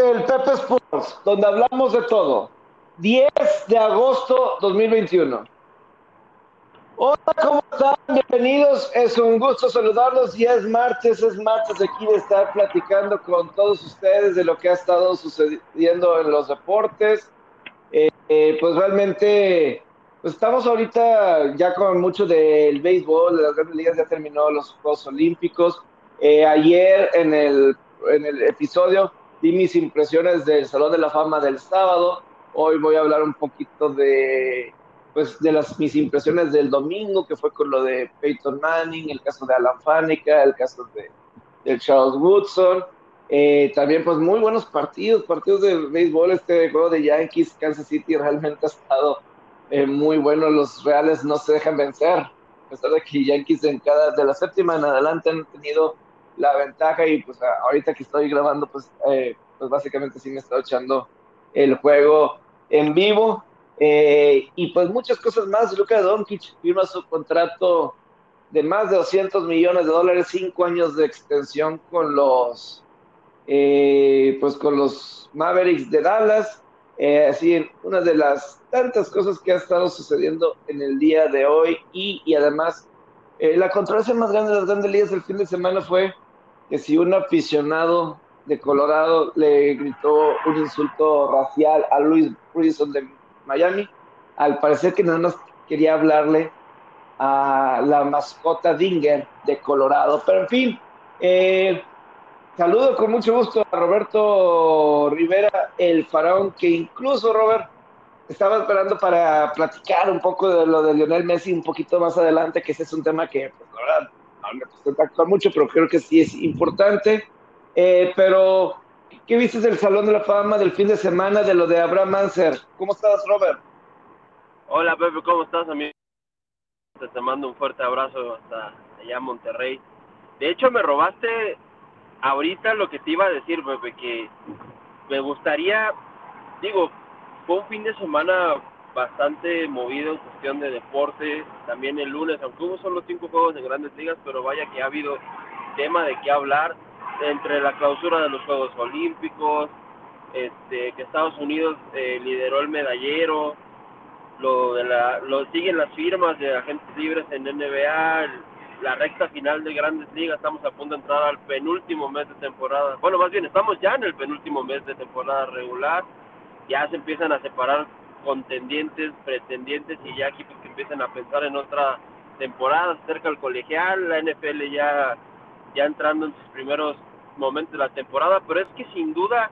el Pepe Sports, donde hablamos de todo. 10 de agosto 2021. Hola, ¿cómo están? Bienvenidos. Es un gusto saludarlos. Ya es martes, es martes aquí de estar platicando con todos ustedes de lo que ha estado sucediendo en los deportes. Eh, eh, pues realmente, pues estamos ahorita ya con mucho del béisbol, de las grandes ligas, ya terminó los Juegos Olímpicos. Eh, ayer en el, en el episodio di mis impresiones del Salón de la Fama del sábado. Hoy voy a hablar un poquito de pues de las mis impresiones del domingo, que fue con lo de Peyton Manning, el caso de Alan Faneca, el caso de, Charles Woodson. Eh, también, pues, muy buenos partidos, partidos de béisbol. Este juego de Yankees, Kansas City realmente ha estado eh, muy bueno. Los Reales no se dejan vencer, a pesar de que Yankees en cada, de la séptima en adelante han tenido la ventaja. Y pues, ahorita que estoy grabando, pues, eh, pues básicamente sí me estado echando el juego en vivo. Eh, y pues muchas cosas más. Luka Doncic firma su contrato de más de 200 millones de dólares, cinco años de extensión con los, eh, pues con los Mavericks de Dallas. Eh, así, una de las tantas cosas que ha estado sucediendo en el día de hoy y, y además la controversia más grande de las grandes ligas el fin de semana fue que si un aficionado de Colorado le gritó un insulto racial a Luis Wilson de Miami. Al parecer que nada más quería hablarle a la mascota Dinger de Colorado. Pero en fin, eh, saludo con mucho gusto a Roberto Rivera, el faraón, que incluso Robert estaba esperando para platicar un poco de lo de Lionel Messi un poquito más adelante, que ese es un tema que, pues, la verdad, gusta mucho, pero creo que sí es importante. Eh, pero ¿Qué viste del Salón de la Fama del fin de semana de lo de Abraham Manser? ¿Cómo estás, Robert? Hola, Pepe, ¿cómo estás, amigo? Te mando un fuerte abrazo hasta allá Monterrey. De hecho, me robaste ahorita lo que te iba a decir, Pepe, que me gustaría, digo, fue un fin de semana bastante movido en cuestión de deporte, también el lunes, aunque hubo solo cinco juegos de grandes ligas, pero vaya que ha habido tema de qué hablar entre la clausura de los Juegos Olímpicos, este, que Estados Unidos eh, lideró el medallero, lo de la, lo siguen las firmas de agentes libres en NBA, la recta final de Grandes Ligas, estamos a punto de entrar al penúltimo mes de temporada. Bueno, más bien estamos ya en el penúltimo mes de temporada regular, ya se empiezan a separar contendientes, pretendientes y ya equipos que empiezan a pensar en otra temporada cerca del colegial, la NFL ya ya entrando en sus primeros momentos de la temporada, pero es que sin duda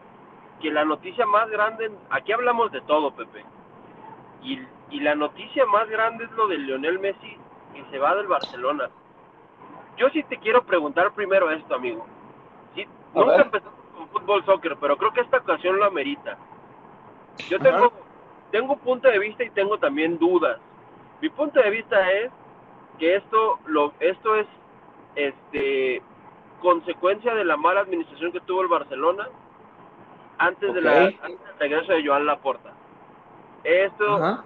que la noticia más grande, aquí hablamos de todo, Pepe, y, y la noticia más grande es lo de Lionel Messi que se va del Barcelona. Yo sí te quiero preguntar primero esto, amigo. Sí, nunca empezamos con fútbol, soccer, pero creo que esta ocasión lo amerita. Yo tengo, tengo un punto de vista y tengo también dudas. Mi punto de vista es que esto, lo, esto es este consecuencia de la mala administración que tuvo el Barcelona antes de la antes del regreso de Joan Laporta. Esto,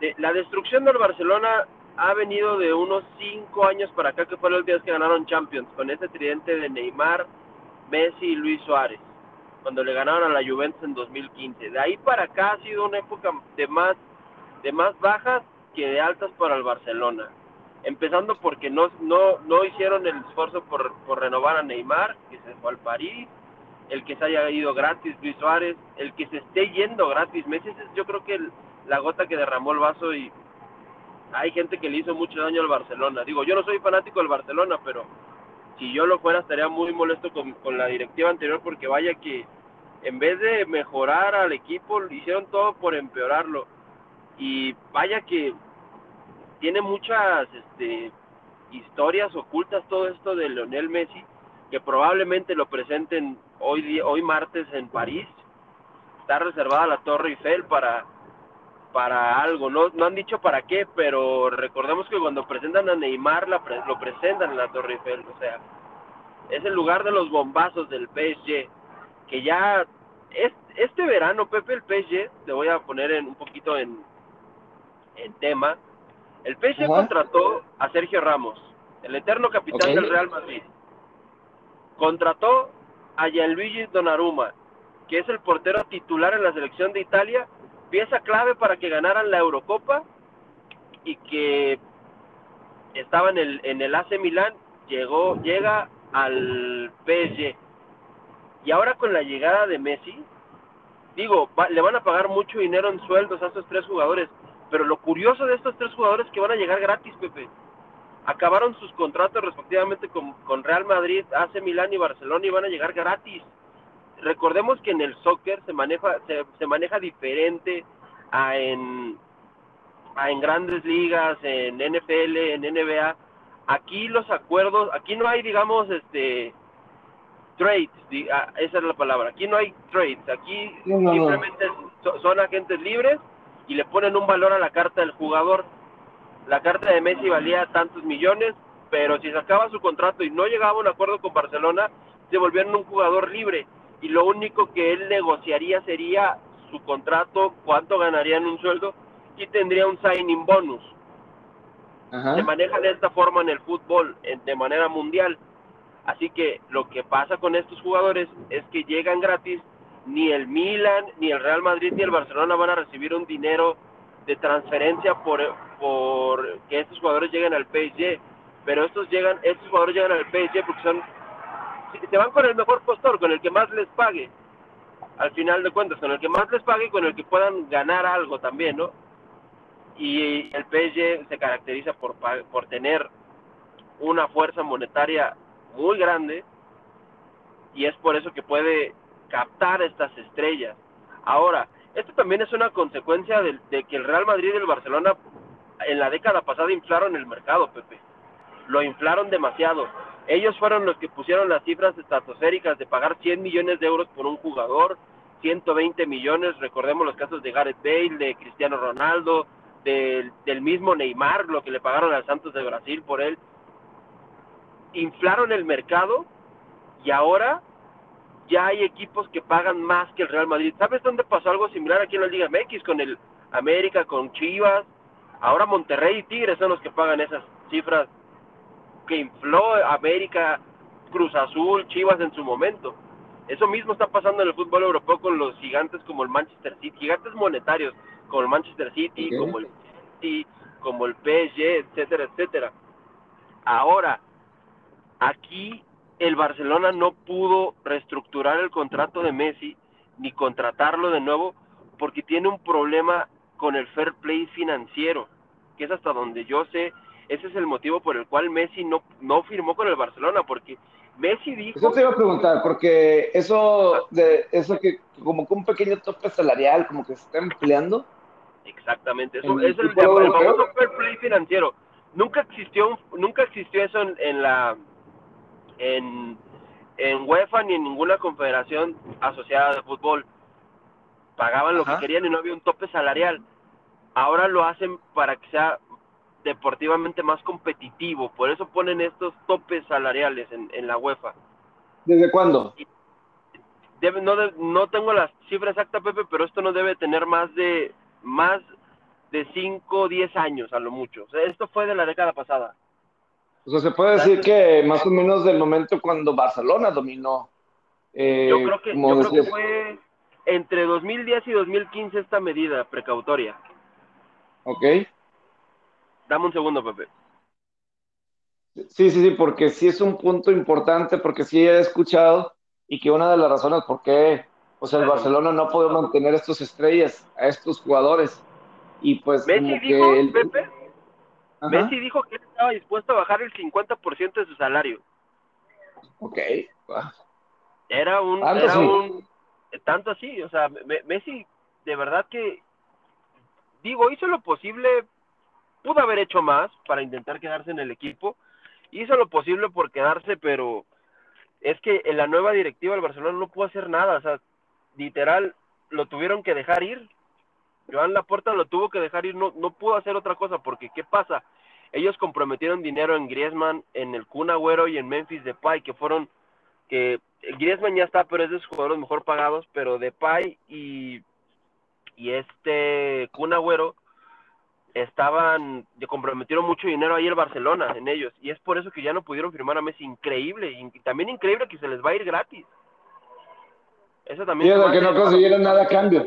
de, la destrucción del Barcelona ha venido de unos cinco años para acá, que fue la última vez que ganaron Champions, con ese tridente de Neymar, Messi y Luis Suárez, cuando le ganaron a la Juventus en 2015. De ahí para acá ha sido una época de más, de más bajas que de altas para el Barcelona empezando porque no, no, no hicieron el esfuerzo por, por renovar a Neymar, que se fue al París, el que se haya ido gratis Luis Suárez, el que se esté yendo gratis Messi, yo creo que la gota que derramó el vaso y hay gente que le hizo mucho daño al Barcelona. Digo, yo no soy fanático del Barcelona, pero si yo lo fuera estaría muy molesto con, con la directiva anterior porque vaya que en vez de mejorar al equipo, hicieron todo por empeorarlo. Y vaya que tiene muchas este, historias ocultas todo esto de Leonel Messi, que probablemente lo presenten hoy, hoy martes en París. Está reservada la Torre Eiffel para, para algo, no, no han dicho para qué, pero recordemos que cuando presentan a Neymar la lo presentan en la Torre Eiffel, o sea, es el lugar de los bombazos del PSG, que ya es, este verano, Pepe, el PSG, le voy a poner en, un poquito en, en tema, el PSG contrató a Sergio Ramos, el eterno capitán del Real Madrid. Contrató a Gianluigi Donnarumma, que es el portero titular en la selección de Italia, pieza clave para que ganaran la Eurocopa y que estaba en el, en el AC Milán, llegó, llega al PSG. Y ahora con la llegada de Messi, digo, le van a pagar mucho dinero en sueldos a estos tres jugadores, pero lo curioso de estos tres jugadores es que van a llegar gratis, Pepe. Acabaron sus contratos respectivamente con, con Real Madrid, AC Milán y Barcelona y van a llegar gratis. Recordemos que en el soccer se maneja, se, se maneja diferente a en, a en grandes ligas, en NFL, en NBA. Aquí los acuerdos, aquí no hay, digamos, este, trades, ah, esa es la palabra. Aquí no hay trades, aquí simplemente son agentes libres y le ponen un valor a la carta del jugador. La carta de Messi valía tantos millones, pero si sacaba su contrato y no llegaba a un acuerdo con Barcelona, se volvieron un jugador libre y lo único que él negociaría sería su contrato, cuánto ganaría en un sueldo y tendría un signing bonus. Se maneja de esta forma en el fútbol de manera mundial. Así que lo que pasa con estos jugadores es que llegan gratis, ni el Milan, ni el Real Madrid, ni el Barcelona van a recibir un dinero de transferencia por, por que estos jugadores lleguen al PSG, pero estos llegan, estos jugadores llegan al PSG porque son se van con el mejor postor, con el que más les pague, al final de cuentas, con el que más les pague y con el que puedan ganar algo también, ¿no? Y el PSG se caracteriza por, por tener una fuerza monetaria muy grande y es por eso que puede captar estas estrellas. Ahora, esto también es una consecuencia de, que el Real Madrid y el Barcelona en la década pasada inflaron el mercado, Pepe. Lo inflaron demasiado. Ellos fueron los que pusieron las cifras estratosféricas de pagar 100 millones de euros por un jugador, 120 millones, recordemos los casos de Gareth Bale, de Cristiano Ronaldo, del, del mismo Neymar, lo que le pagaron al Santos de Brasil por él inflaron el mercado y ahora ya hay equipos que pagan más que el Real Madrid. ¿Sabes dónde pasó algo similar aquí en la Liga MX con el América, con Chivas? Ahora Monterrey y Tigres son los que pagan esas cifras que infló América, Cruz Azul, Chivas en su momento. Eso mismo está pasando en el fútbol europeo con los gigantes como el Manchester City, gigantes monetarios como el Manchester City, como el City, como el PSG, etcétera, etcétera. Ahora, Aquí el Barcelona no pudo reestructurar el contrato de Messi ni contratarlo de nuevo porque tiene un problema con el fair play financiero, que es hasta donde yo sé, ese es el motivo por el cual Messi no, no firmó con el Barcelona, porque Messi dijo... Eso te iba a preguntar, porque eso, de, eso que como que un pequeño tope salarial, como que se está empleando. Exactamente, eso es el, famoso fair play financiero. Nunca existió, nunca existió eso en la en, en UEFA ni en ninguna confederación asociada de fútbol. Pagaban lo que querían y no había un tope salarial. Ahora lo hacen para que sea deportivamente más competitivo. Por eso ponen estos topes salariales en, en la UEFA. ¿Desde cuándo? Debe, no, no tengo la cifra exacta, Pepe, pero esto no debe tener más de más de 5 o 10 años a lo mucho. esto fue de la década pasada. O sea, se puede decir que más o menos del momento cuando Barcelona dominó. Eh, yo creo, que, yo creo que fue entre 2010 y 2015 esta medida precautoria. Ok. Dame un segundo, Pepe. Sí, sí, sí, porque sí es un punto importante, porque sí he escuchado y que una de las razones por qué o sea, el Barcelona no puede mantener estas estrellas, a estos jugadores. Y pues como que el... Pepe, Messi dijo que él estaba dispuesto a bajar el 50% de su salario. Ok. Era un, era un tanto así, o sea, Messi de verdad que digo, hizo lo posible, pudo haber hecho más para intentar quedarse en el equipo, hizo lo posible por quedarse, pero es que en la nueva directiva del Barcelona no pudo hacer nada, o sea, literal lo tuvieron que dejar ir. Joan Laporta lo tuvo que dejar ir, no, no pudo hacer otra cosa, porque ¿qué pasa? Ellos comprometieron dinero en Griezmann, en el Kun Agüero y en Memphis Depay, que fueron, que Griezmann ya está, pero es de sus jugadores mejor pagados, pero Depay y, y este Kun Agüero estaban, comprometieron mucho dinero ahí el Barcelona en ellos, y es por eso que ya no pudieron firmar a Messi, increíble, y también increíble que se les va a ir gratis. Eso también. Fíjate que no consiguieron nada a cambio.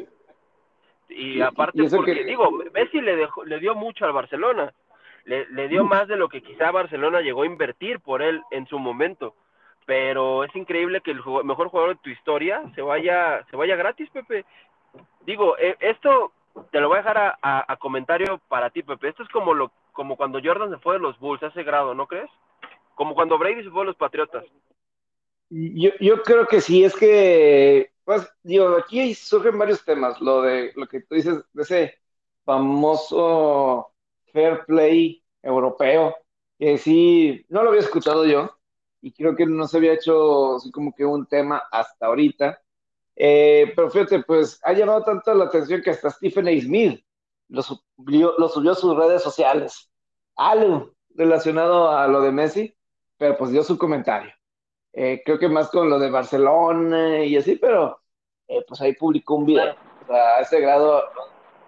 Y aparte, porque digo, Messi le, dejó, le dio mucho al Barcelona. Le, le dio más de lo que quizá Barcelona llegó a invertir por él en su momento. Pero es increíble que el mejor jugador de tu historia se vaya, se vaya gratis, Pepe. Digo, eh, esto te lo voy a dejar a, a, a, comentario para ti, Pepe. Esto es como lo, como cuando Jordan se fue de los Bulls, ese grado, ¿no crees? Como cuando Brady se fue de los Patriotas. Yo, yo creo que sí, es que, pues, digo, aquí surgen varios temas, lo de lo que tú dices, de ese famoso fair play europeo, que sí, no lo había escuchado yo, y creo que no se había hecho así como que un tema hasta ahorita, eh, pero fíjate, pues ha llamado tanto la atención que hasta Stephen A. Smith lo subió, lo subió a sus redes sociales, algo relacionado a lo de Messi, pero pues dio su comentario. Eh, creo que más con lo de Barcelona y así, pero eh, pues ahí publicó un video a ese grado.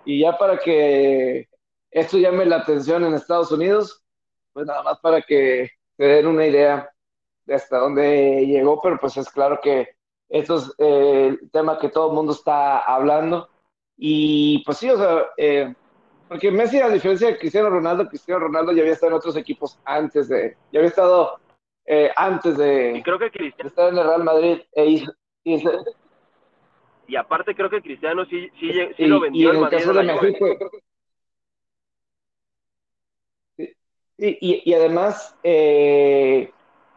Y ya para que esto llame la atención en Estados Unidos, pues nada más para que se den una idea de hasta dónde llegó, pero pues es claro que esto es eh, el tema que todo el mundo está hablando. Y pues sí, o sea, eh, porque Messi, a diferencia de Cristiano Ronaldo, Cristiano Ronaldo ya había estado en otros equipos antes de, ya había estado eh, antes de, y creo que Cristiano, de, estar en el Real Madrid. E hizo, hizo, y aparte creo que Cristiano sí, sí, sí y, lo vendió. Y en el Madrid caso de México. Y, y, y, además, eh,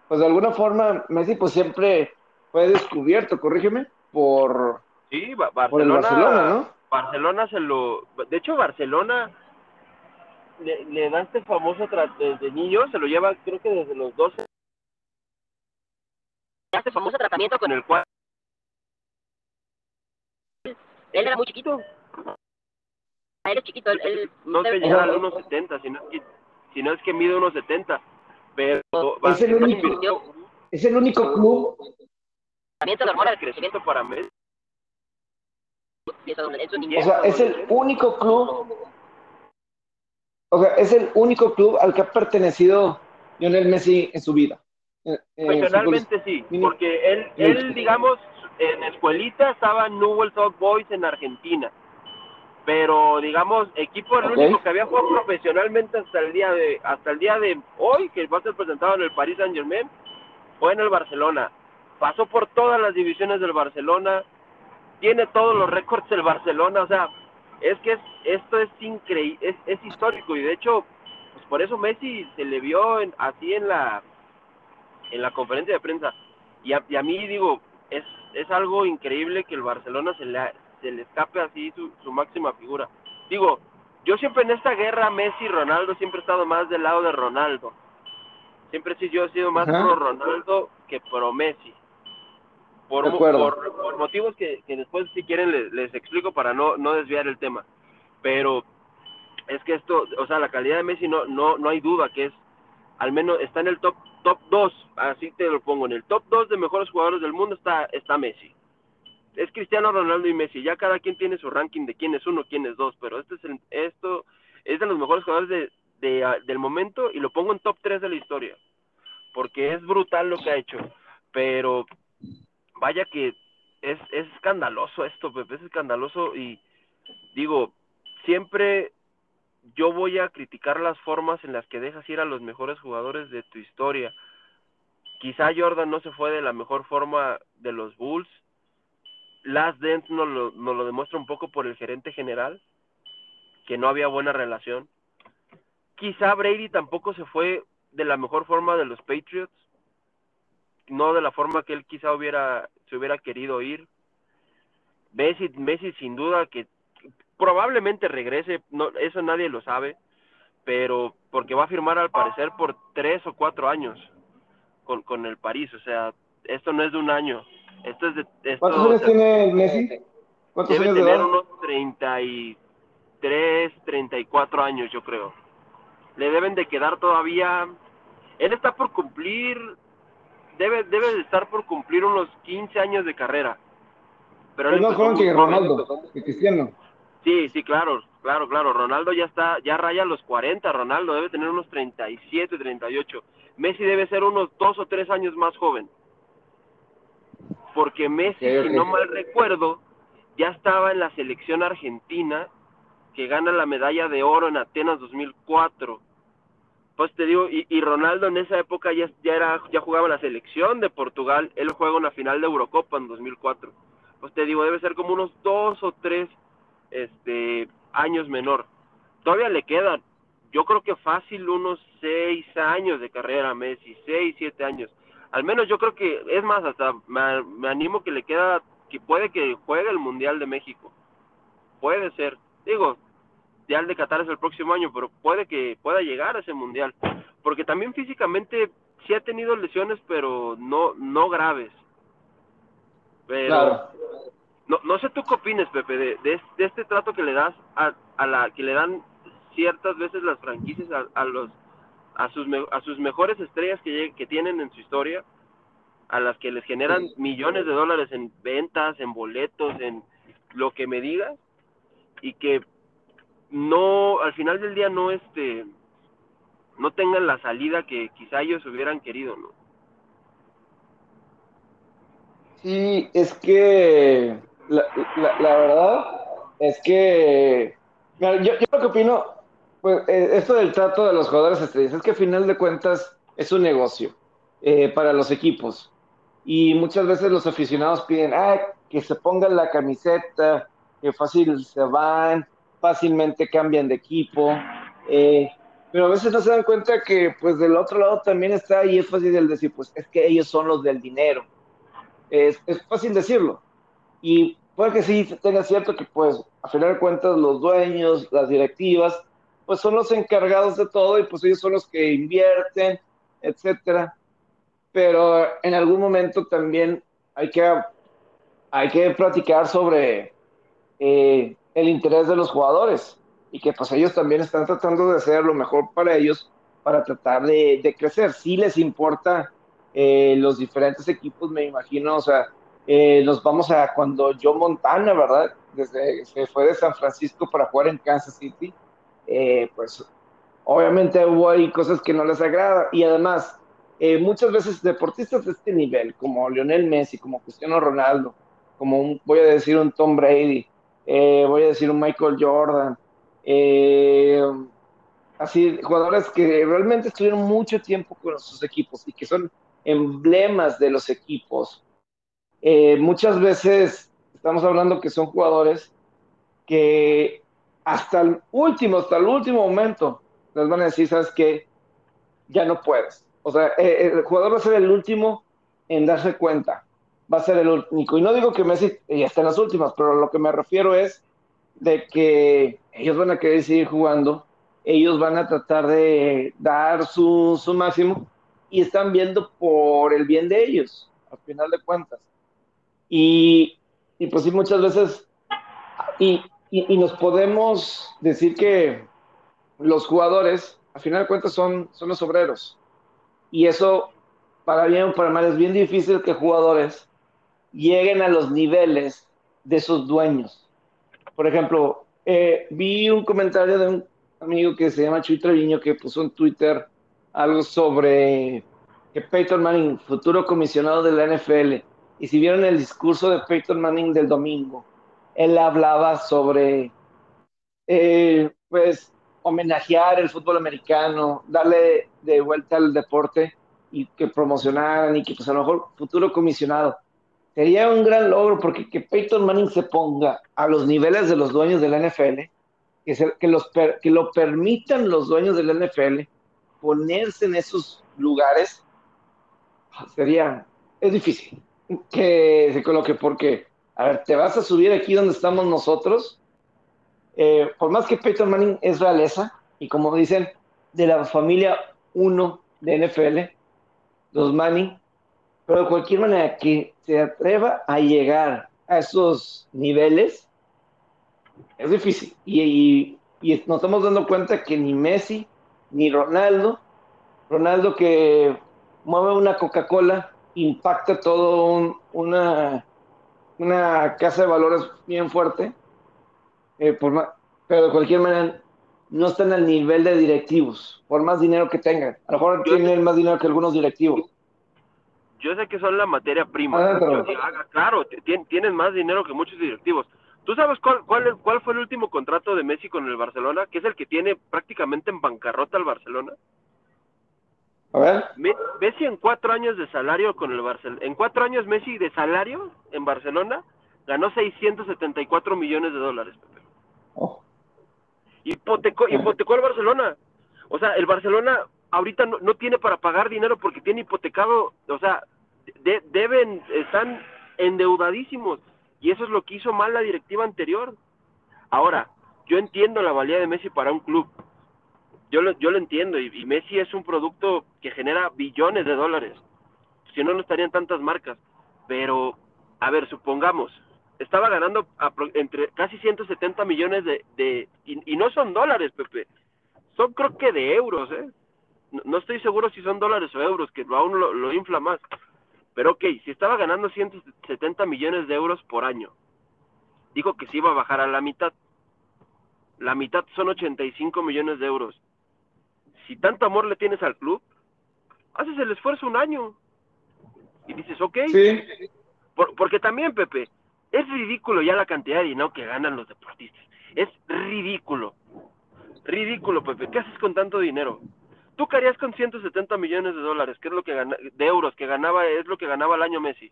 pues de alguna forma, Messi pues siempre fue descubierto, corrígeme, por, sí, Barcelona, por el Barcelona, ¿no? Barcelona se lo... De hecho, Barcelona le, le da este famoso desde niño, se lo lleva creo que desde los 12 este famoso tratamiento con el cual él era muy chiquito. Él es chiquito, él, él no se llega a los 1.70, sino que, si no es que mide unos 70. Pero es el único, es el único club. Tratamiento de hormonas de crecimiento para Messi. O sea, es el único club. O sea, es el único club al que ha pertenecido Lionel Messi en su vida. Eh, Profesionalmente sí, porque él, él, digamos, en escuelita estaba en Newell's Old Boys en Argentina, pero digamos, equipo el okay. único que había jugado profesionalmente hasta el día de hasta el día de hoy, que va a ser presentado en el Paris Saint Germain, fue en el Barcelona. Pasó por todas las divisiones del Barcelona, tiene todos los récords del Barcelona, o sea, es que es, esto es increíble, es, es histórico y de hecho, pues por eso Messi se le vio en, así en la en la conferencia de prensa. Y a, y a mí digo, es, es algo increíble que el Barcelona se le, se le escape así su, su máxima figura. Digo, yo siempre en esta guerra Messi y Ronaldo siempre he estado más del lado de Ronaldo. Siempre sí yo he sido más pro Ronaldo que pro Messi. Por, por, por, motivos que, que, después si quieren les, les, explico para no, no desviar el tema. Pero es que esto, o sea, la calidad de Messi no, no, no hay duda que es, al menos está en el top top 2, así te lo pongo, en el top 2 de mejores jugadores del mundo está, está Messi. Es Cristiano Ronaldo y Messi, ya cada quien tiene su ranking de quién es uno, quién es dos, pero este es el, esto es de los mejores jugadores de, de, del momento y lo pongo en top 3 de la historia, porque es brutal lo que ha hecho, pero vaya que es, es escandaloso esto, Pepe, es escandaloso y digo, siempre yo voy a criticar las formas en las que dejas ir a los mejores jugadores de tu historia. Quizá Jordan no se fue de la mejor forma de los Bulls. Last Dance nos lo, nos lo demuestra un poco por el gerente general, que no había buena relación. Quizá Brady tampoco se fue de la mejor forma de los Patriots, no de la forma que él quizá hubiera se hubiera querido ir. Messi, Messi sin duda que probablemente regrese, no, eso nadie lo sabe, pero porque va a firmar al parecer por tres o cuatro años con, con el París, o sea, esto no es de un año, esto es de... Esto, ¿Cuántos años o sea, tiene Messi? ¿Cuántos debe años tener de unos 33, 34 años, yo creo. Le deben de quedar todavía... Él está por cumplir... Debe, debe de estar por cumplir unos 15 años de carrera. Pero es más joven que Ronaldo, que Cristiano. Sí, sí, claro, claro, claro. Ronaldo ya está, ya raya los 40. Ronaldo debe tener unos 37, 38. Messi debe ser unos dos o tres años más joven. porque Messi, si no mal recuerdo, ya estaba en la selección argentina que gana la medalla de oro en Atenas 2004. Pues te digo, y, Ronaldo en esa época ya, ya, era, ya jugaba en la selección de Portugal, él juega una final de Eurocopa en 2004. Pues te digo, debe ser como unos dos o tres este, años menor. Todavía le quedan, yo creo que fácil unos seis años de carrera Messi, seis, siete años. Al menos yo creo que, es más, hasta me, me animo que le queda, que puede que juegue el Mundial de México. Puede ser. Digo, el de Qatar es el próximo año, pero puede que pueda llegar a ese mundial, porque también físicamente sí ha tenido lesiones, pero no no graves. Pero no, no sé tú qué opines, Pepe, de, de, este trato que le das a, a, la que le dan ciertas veces las franquicias a, a los a sus a sus mejores estrellas que, que tienen en su historia, a las que les generan millones de dólares en ventas, en boletos, en lo que me digas, y que no, al final del día no este, no tengan la salida que quizá ellos hubieran querido, ¿no? Sí, es que la, la, verdad es que yo, yo lo que opino, pues eh, esto del trato de los jugadores estrellas, es que al final de cuentas es un negocio eh, para los equipos. Y muchas veces los aficionados piden, ah, que se pongan la camiseta, que fácil se van, fácilmente cambian de equipo, eh, pero a veces no se dan cuenta que pues del otro lado también está y es fácil el decir, pues es que ellos son los del dinero. Es, es fácil decirlo. Y puede que sí tenga cierto que pues a final de cuentas los dueños, las directivas, pues son los encargados de todo y pues ellos son los que invierten, etcétera. Pero en algún momento también hay que, hay que platicar sobre eh, el interés de los jugadores y que pues ellos también están tratando de hacer lo mejor para ellos para tratar de, crecer. Sí les importa eh, los diferentes equipos, me imagino, o sea, eh, nos vamos a cuando Joe Montana, ¿verdad? Desde se fue de San Francisco para jugar en Kansas City, eh, pues obviamente hubo ahí cosas que no les agrada y además muchas veces deportistas de este nivel, como Lionel Messi, como Cristiano Ronaldo, como un, voy a decir un Tom Brady, eh, voy a decir un Michael Jordan, eh, así, jugadores que realmente estuvieron mucho tiempo con sus equipos y que son emblemas de los equipos. Eh, muchas veces estamos hablando que son jugadores que hasta el último, hasta el último momento les van a decir, sabes que ya no puedes. O sea, el jugador va a ser el último en darse cuenta va a ser el único. Y no digo que Messi ya esté en las últimas, pero lo que me refiero es de que ellos van a querer seguir jugando, ellos van a tratar de dar su, su máximo y están viendo por el bien de ellos, al final de cuentas. Y, y pues sí, muchas veces, y, y, y, nos podemos decir que los jugadores, al final de cuentas, son, son los obreros. Y eso, para bien o para mal, es bien difícil que jugadores lleguen a los niveles de sus dueños. Por ejemplo, eh, vi un comentario de un amigo que se llama Chuy Treviño que puso en Twitter algo sobre que Peyton Manning, futuro comisionado de la NFL, y si vieron el discurso de Peyton Manning del domingo, él hablaba sobre, eh, pues, homenajear el fútbol americano, darle de vuelta al deporte y que promocionaran y que, pues, a lo mejor futuro comisionado sería un gran logro porque que Peyton Manning se ponga a los niveles de los dueños de la NFL, que, que, los que lo permitan los dueños de la NFL ponerse en esos lugares, sería, es difícil que se coloque porque, a ver, te vas a subir aquí donde estamos nosotros, eh, por más que Peyton Manning es realeza, y como dicen, de la familia 1 de NFL, los Manning, pero de cualquier manera que se atreva a llegar a esos niveles, es difícil. Y, nos estamos dando cuenta que ni Messi, ni Ronaldo, Ronaldo que mueve una Coca-Cola, impacta todo una, una casa de valores bien fuerte, eh, pero de cualquier manera no están al nivel de directivos, por más dinero que tengan. A lo mejor tienen más dinero que algunos directivos yo sé que son la materia prima. Ah, claro, tienen más dinero que muchos directivos. ¿Tú sabes cuál, cuál, cuál fue el último contrato de Messi con el Barcelona? Que es el que tiene prácticamente en bancarrota al Barcelona. A ver. Messi en cuatro años de salario con el Barcelona. En cuatro años Messi de salario en Barcelona ganó 674 millones de dólares. Oh. Hipotecó, hipotecó al Barcelona. O sea, el Barcelona ahorita no, no tiene para pagar dinero porque tiene hipotecado, o sea, deben, están endeudadísimos. Y eso es lo que hizo mal la directiva anterior. Ahora, yo entiendo la valía de Messi para un club. Yo lo, yo lo entiendo. Y, Messi es un producto que genera billones de dólares. Si no, no estarían tantas marcas. Pero, a ver, supongamos, estaba ganando entre casi 170 millones de... de y, no son dólares, Pepe. Son creo que de euros, ¿eh? No, estoy seguro si son dólares o euros, que aún lo, lo infla más. Pero ok, si estaba ganando 170 millones de euros por año, dijo que se iba a bajar a la mitad. La mitad son 85 millones de euros. Si tanto amor le tienes al club, haces el esfuerzo un año. Y dices, ok. Sí. porque también, Pepe, es ridículo ya la cantidad de dinero que ganan los deportistas. Es ridículo. Ridículo, Pepe. ¿Qué haces con tanto dinero? ¿Tú qué harías con 170 millones de dólares? ¿Qué es lo que gana, de euros que ganaba, es lo que ganaba el año Messi?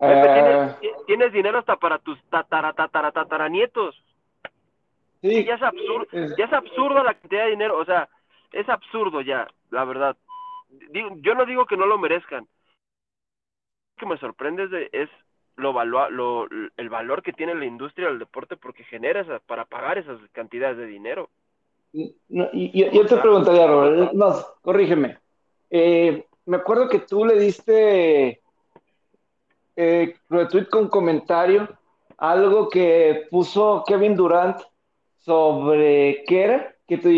Eh, ¿Tienes, dinero hasta para tus tatara, tatara, tataranietos. Sí. Ya es absurdo, ya es absurdo la cantidad de dinero, o sea, es absurdo ya, la verdad. yo no digo que no lo merezcan. Lo que me sorprende es, es lo, lo, el valor que tiene la industria del deporte porque genera para pagar esas cantidades de dinero. No, y, yo te preguntaría, Robert, no, corrígeme. Eh, me acuerdo que tú le diste eh, retweet con comentario algo que puso Kevin Durant sobre qué era que tú,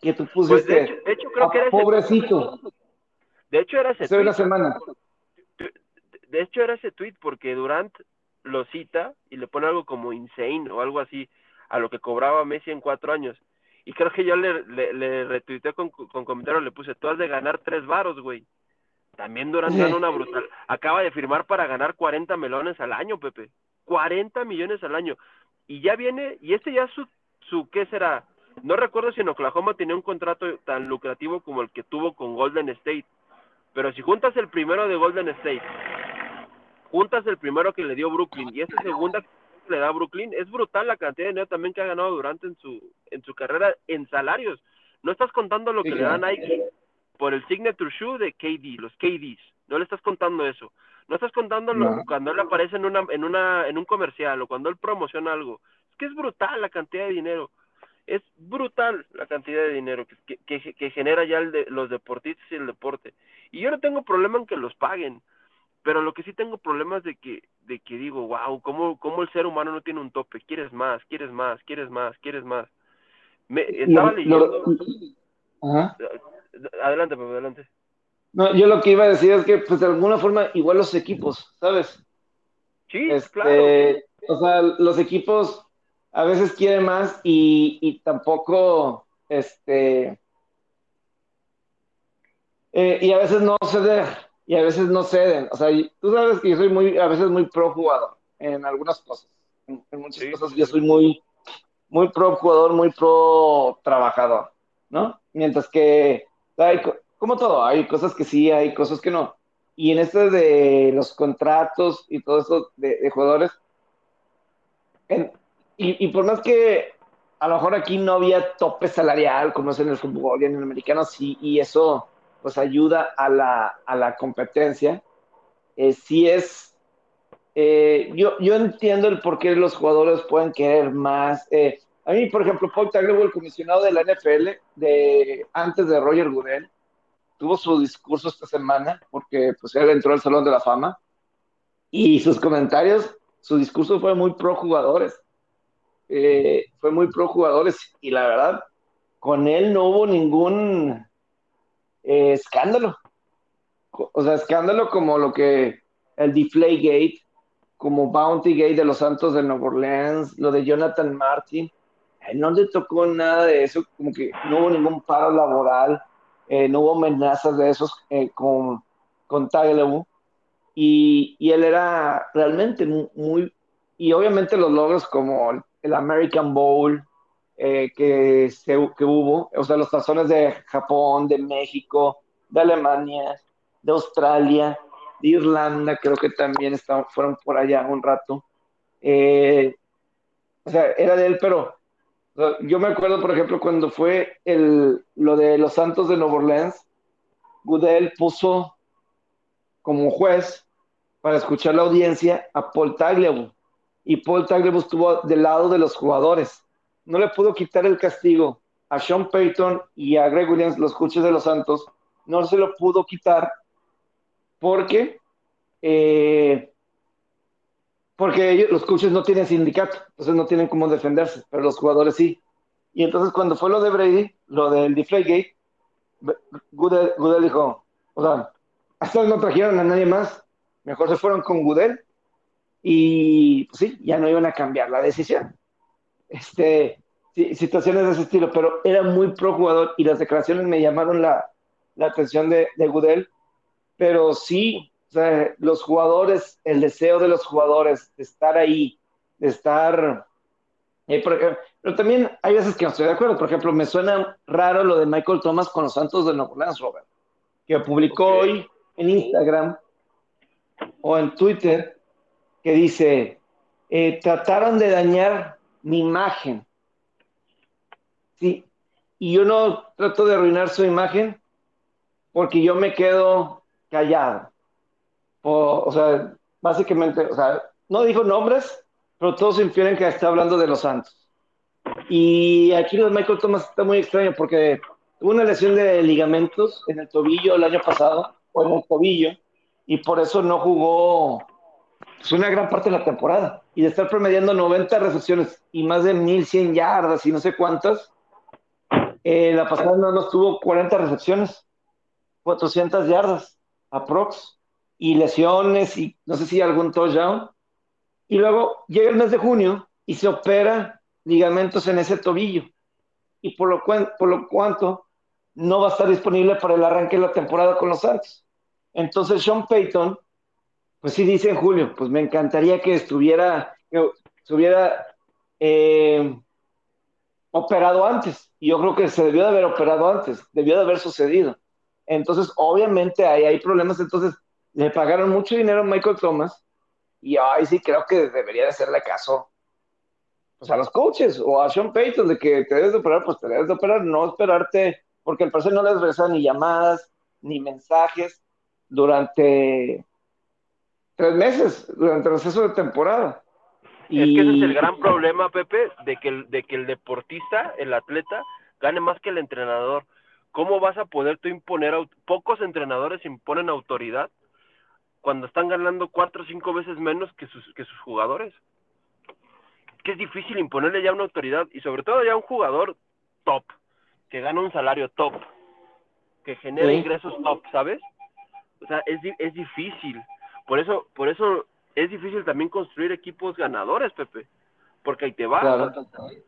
que, tú pues, pusiste. de, hecho, creo que era pobrecito. de hecho, era ese tweet. una semana. De hecho, era ese tweet porque Durant lo cita y le pone algo como insane o algo así a lo que cobraba Messi en cuatro años. Y creo que yo le, le, le retuiteé con, con comentario, le puse, tú has de ganar tres varos, güey. También Durant gana una brutal. Acaba de firmar para ganar 40 melones al año, Pepe. 40 millones al año. Y ya viene, y este ya su, su, ¿qué será? No recuerdo si en Oklahoma tenía un contrato tan lucrativo como el que tuvo con Golden State. Pero si juntas el primero de Golden State, juntas el primero que le dio Brooklyn y esta segunda le da Brooklyn, es brutal la cantidad de dinero también que ha ganado Durant en su, en su carrera en salarios. No estás contando lo que le da Nike por el signature shoe de KD, los KDs. No le estás contando eso. No estás contando cuando él aparece en una, en una, en un comercial o cuando él promociona algo. Es que es brutal la cantidad de dinero. Es brutal la cantidad de dinero que, que, que genera ya el de, los deportistas y el deporte. Y yo no tengo problema en que los paguen pero lo que sí tengo problemas de que de que digo wow cómo, cómo el ser humano no tiene un tope quieres más quieres más quieres más quieres más me estaba leyendo adelante pues adelante. No yo lo que iba a decir es que pues de alguna forma igual los equipos sabes sí este, claro. o sea los equipos a veces quieren más y, y tampoco este eh, y a veces no ceder y a veces no ceden. O sea, tú sabes que yo soy muy, a veces muy pro jugador en algunas cosas. En, muchas cosas yo soy muy, muy pro jugador, muy pro trabajador, ¿no? Mientras que, hay, como todo, hay cosas que sí, hay cosas que no. Y en este de los contratos y todo eso de, jugadores, y, y, por más que a lo mejor aquí no había tope salarial como es en el fútbol y en el americano, sí, y eso pues ayuda a la, a la competencia. Eh, si es, eh, yo, yo entiendo el por qué los jugadores pueden querer más. Eh, a mí, por ejemplo, Paul Tagliabue, el comisionado de la NFL, de, antes de Roger Goodell, tuvo su discurso esta semana, porque pues él entró al Salón de la Fama, y sus comentarios, su discurso fue muy pro jugadores. fue muy pro jugadores, y la verdad, con él no hubo ningún eh, escándalo. O sea, escándalo como lo que el Deflay Gate, como Bounty Gate de los Santos de Nueva Orleans, lo de Jonathan Martin. No le tocó nada de eso, como que no hubo ningún paro laboral, eh, no hubo amenazas de esos eh, con, con Tagliabue y, y, él era realmente muy, y obviamente los logros como el American Bowl eh, que, que hubo, o sea, los tazones de Japón, de México, de Alemania, de Australia, de Irlanda, creo que también estaban, fueron por allá un rato. Eh, o sea, era de él, pero yo me acuerdo, por ejemplo, cuando fue el, lo de los Santos de Nueva Orleans, Goodell puso como juez para escuchar la audiencia a Paul Tagliabue. Y Paul Tagliabue estuvo del lado de los jugadores. No le pudo quitar el castigo a Sean Payton y a Greg Williams, los coaches de los Santos. No se lo pudo quitar porque, eh, porque ellos, los coaches no tienen sindicato, entonces no tienen cómo defenderse, pero los jugadores sí. Y entonces cuando fue lo de Brady, lo del Deflategate, Goodell, dijo, o sea, hasta no trajeron a nadie más, mejor se fueron con Goodell y sí, ya no iban a cambiar la decisión. Este, situaciones de ese estilo, pero era muy pro jugador y las declaraciones me llamaron la, la atención de, de Goodell pero sí, los jugadores, el deseo de los jugadores de estar ahí, de estar... Eh, pero también hay veces que no estoy de acuerdo. Por ejemplo, me suena raro lo de Michael Thomas con los Santos de Nueva Orleans, Robert, que publicó hoy en Instagram o en Twitter, que dice, eh, trataron de dañar mi imagen. Sí, y yo no trato de arruinar su imagen porque yo me quedo callado. O, sea, básicamente, o sea, no dijo nombres, pero todos infieren que está hablando de los Santos. Y aquí los Michael Thomas está muy extraño porque tuvo una lesión de ligamentos en el tobillo el año pasado, o en el tobillo, y por eso no jugó pues, una gran parte de la temporada. Y de estar promediando 90 recepciones y más de 1100 yardas y no sé cuántas, eh, la pasada no nos tuvo 40 recepciones, 400 yardas aprox, y lesiones y no sé si algún touchdown. Y luego llega el mes de junio y se opera ligamentos en ese tobillo. Y por lo, por lo cuanto no va a estar disponible para el arranque de la temporada con los Santos. Entonces Sean Payton, pues sí dice julio, pues me encantaría que estuviera, que estuviera eh, operado antes. Y yo creo que se debió de haber operado antes, debió de haber sucedido. Entonces, obviamente ahí hay problemas. Entonces, le pagaron mucho dinero a Michael Thomas y ahí sí creo que debería de hacerle caso pues, a los coaches o a Sean Payton de que te debes de operar, pues te debes de operar, no esperarte, porque el parecer no les regresa ni llamadas ni mensajes durante tres meses, durante el proceso de temporada. Y... Es que ese es el gran problema, Pepe, de que, el, de que el deportista, el atleta, gane más que el entrenador. ¿Cómo vas a poder tú imponer? Pocos entrenadores imponen autoridad cuando están ganando cuatro o cinco veces menos que sus, que sus jugadores. Que es difícil imponerle ya una autoridad y sobre todo ya un jugador top, que gana un salario top, que genera ingresos top, ¿sabes? O sea, es, es difícil. Por eso, por eso es difícil también construir equipos ganadores, Pepe. Porque ahí te va.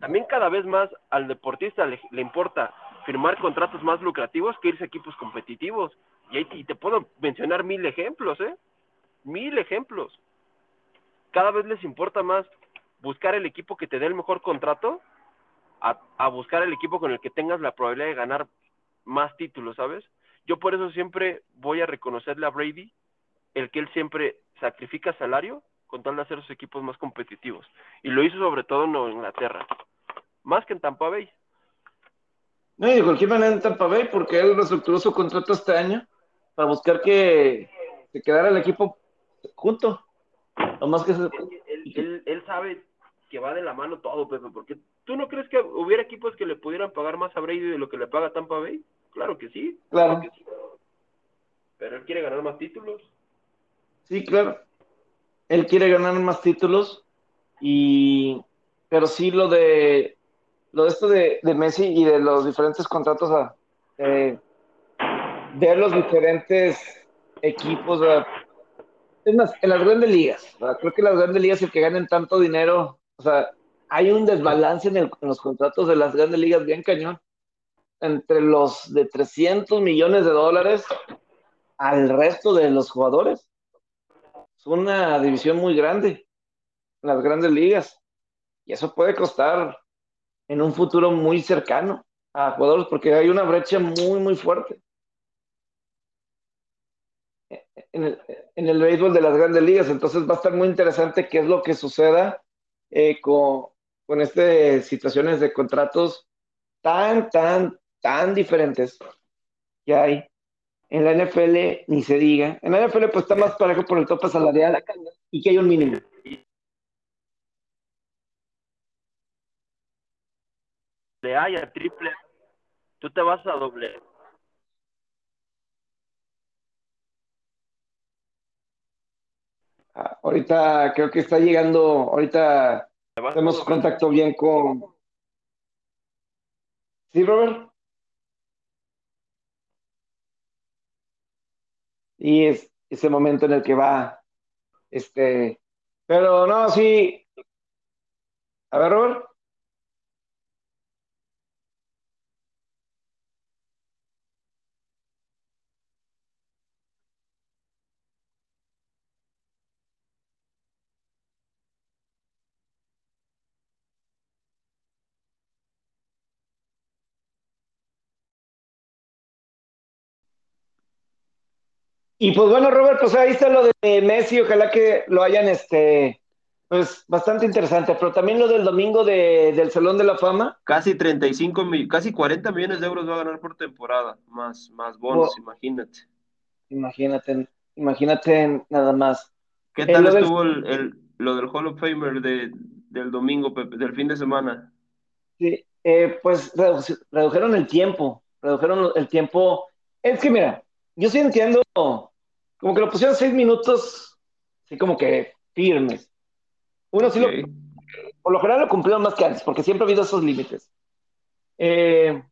También cada vez más al deportista le, le importa firmar contratos más lucrativos que irse a equipos competitivos. Y ahí te puedo mencionar mil ejemplos, ¿eh? Mil ejemplos. Cada vez les importa más buscar el equipo que te dé el mejor contrato a, a buscar el equipo con el que tengas la probabilidad de ganar más títulos, ¿sabes? Yo por eso siempre voy a reconocerle a Brady el que él siempre sacrifica salario con tal de hacer sus equipos más competitivos. Y lo hizo sobre todo en Inglaterra. Más que en Tampa Bay. No, y de cualquier manera en Tampa Bay, porque él reestructuró su contrato este año para buscar que se quedara el equipo junto. Lo más que él, él, sabe que va de la mano todo, Pepe, porque ¿tú no crees que hubiera equipos que le pudieran pagar más a Brady de lo que le paga Tampa Bay? Claro que sí. Claro. que sí. Pero él quiere ganar más títulos. Sí, claro. Él quiere ganar más títulos y pero sí lo de lo de esto de, Messi y de los diferentes contratos a eh, ver los diferentes equipos. Es más, en las grandes ligas, creo que las grandes ligas, el que ganen tanto dinero, o sea, hay un desbalance en, los contratos de las grandes ligas bien cañón entre los de 300 millones de dólares al resto de los jugadores. Una división muy grande, las grandes ligas. Y eso puede costar en un futuro muy cercano a jugadores porque hay una brecha muy, muy fuerte. En el, en el béisbol de las grandes ligas, entonces va a estar muy interesante qué es lo que suceda eh, con, con estas situaciones de contratos tan, tan, tan diferentes que hay. En la NFL ni se diga. En la NFL pues está más parejo por el tope salarial y que hay un mínimo. De A y a triple, tú te vas a doble. Ah, ahorita creo que está llegando, ahorita tenemos contacto bien con... ¿Sí, Robert? Y es ese momento en el que va, este, pero no, sí. A ver, Robert. Y pues bueno, Robert, pues ahí está lo de Messi, ojalá que lo hayan, este, pues bastante interesante, pero también lo del domingo de, del Salón de la Fama. Casi 35, casi 40 millones de euros va a ganar por temporada, más, más bonos, imagínate. Imagínate, imagínate nada más. ¿Qué eh, tal estuvo el, el, lo del Hall of Famer de, del domingo, del fin de semana? Sí, eh, pues redujeron el tiempo, redujeron el tiempo. Es que mira, yo sí entiendo, como que lo pusieron seis minutos, así como que firmes. Uno sí lo, por lo general lo cumplieron más que antes, porque siempre ha habido esos límites. Eh,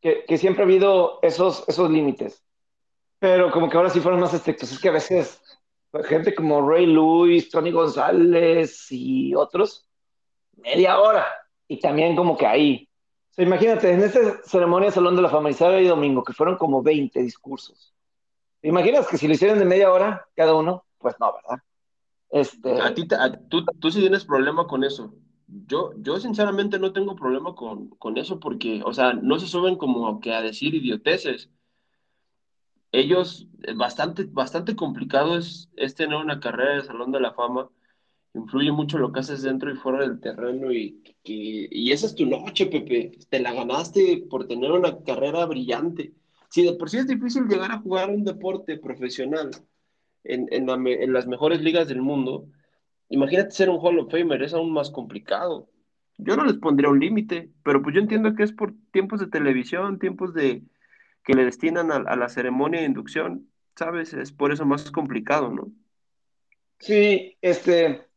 que, siempre ha habido esos, esos límites. Pero como que ahora sí fueron más estrictos. Es que a veces pues, gente como Ray Lewis, Tony González y otros, media hora. Y también como que ahí, imagínate, en esta ceremonia Salón de la Fama y sábado y domingo, que fueron como 20 discursos. ¿Te imaginas que si lo hicieran de media hora cada uno? Pues no, ¿verdad? Este... A ti, tú, tú sí tienes problema con eso. Yo, yo sinceramente no tengo problema con, con eso porque, o sea, no se suben como que a decir idioteces. Ellos, bastante, bastante complicado es, es tener una carrera de Salón de la Fama influye mucho lo que haces dentro y fuera del terreno y, y, esa es tu noche, Pepe. Te la ganaste por tener una carrera brillante. Si de por sí es difícil llegar a jugar un deporte profesional en, en, las mejores ligas del mundo, imagínate ser un Hall of Famer, es aún más complicado. Yo no les pondría un límite, pero pues yo entiendo que es por tiempos de televisión, tiempos de que le destinan a la ceremonia de inducción, ¿sabes? Es por eso más complicado, ¿no? Sí, este,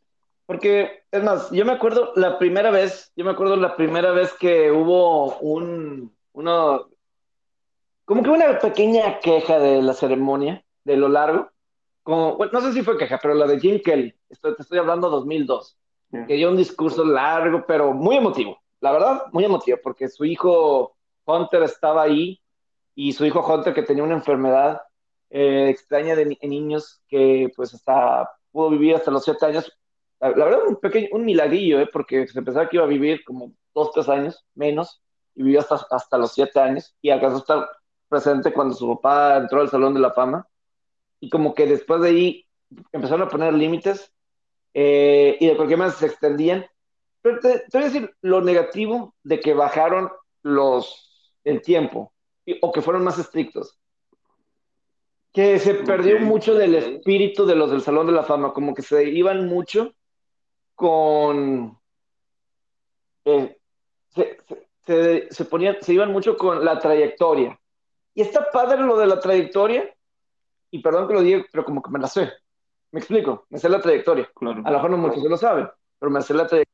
porque, es más, yo me acuerdo la primera vez, yo me acuerdo la primera vez que hubo un, uno, como que una pequeña queja de la ceremonia, de lo largo. Como, bueno, no sé si fue queja, pero la de Jim Kelly, estoy, te estoy hablando 2002, que dio un discurso largo, pero muy emotivo, la verdad, muy emotivo, porque su hijo Hunter estaba ahí y su hijo Hunter que tenía una enfermedad eh, extraña de, niños que pues hasta pudo vivir hasta los siete años, la, verdad, un pequeño, un milagrillo, ¿eh? porque se pensaba que iba a vivir como dos, tres años menos, y vivió hasta, hasta los siete años, y alcanzó a estar presente cuando su papá entró al Salón de la Fama, y como que después de ahí empezaron a poner límites, eh, y de cualquier manera se extendían. Pero te, voy a decir lo negativo de que bajaron los, el tiempo, o que fueron más estrictos que se perdió mucho del espíritu de los del Salón de la Fama, como que se iban mucho con... Eh, se, se, ponían, se iban mucho con la trayectoria. Y está padre lo de la trayectoria, y perdón que lo diga, pero como que me la sé. Me explico, me sé la trayectoria. A lo mejor no muchos se lo saben, pero me sé la trayectoria.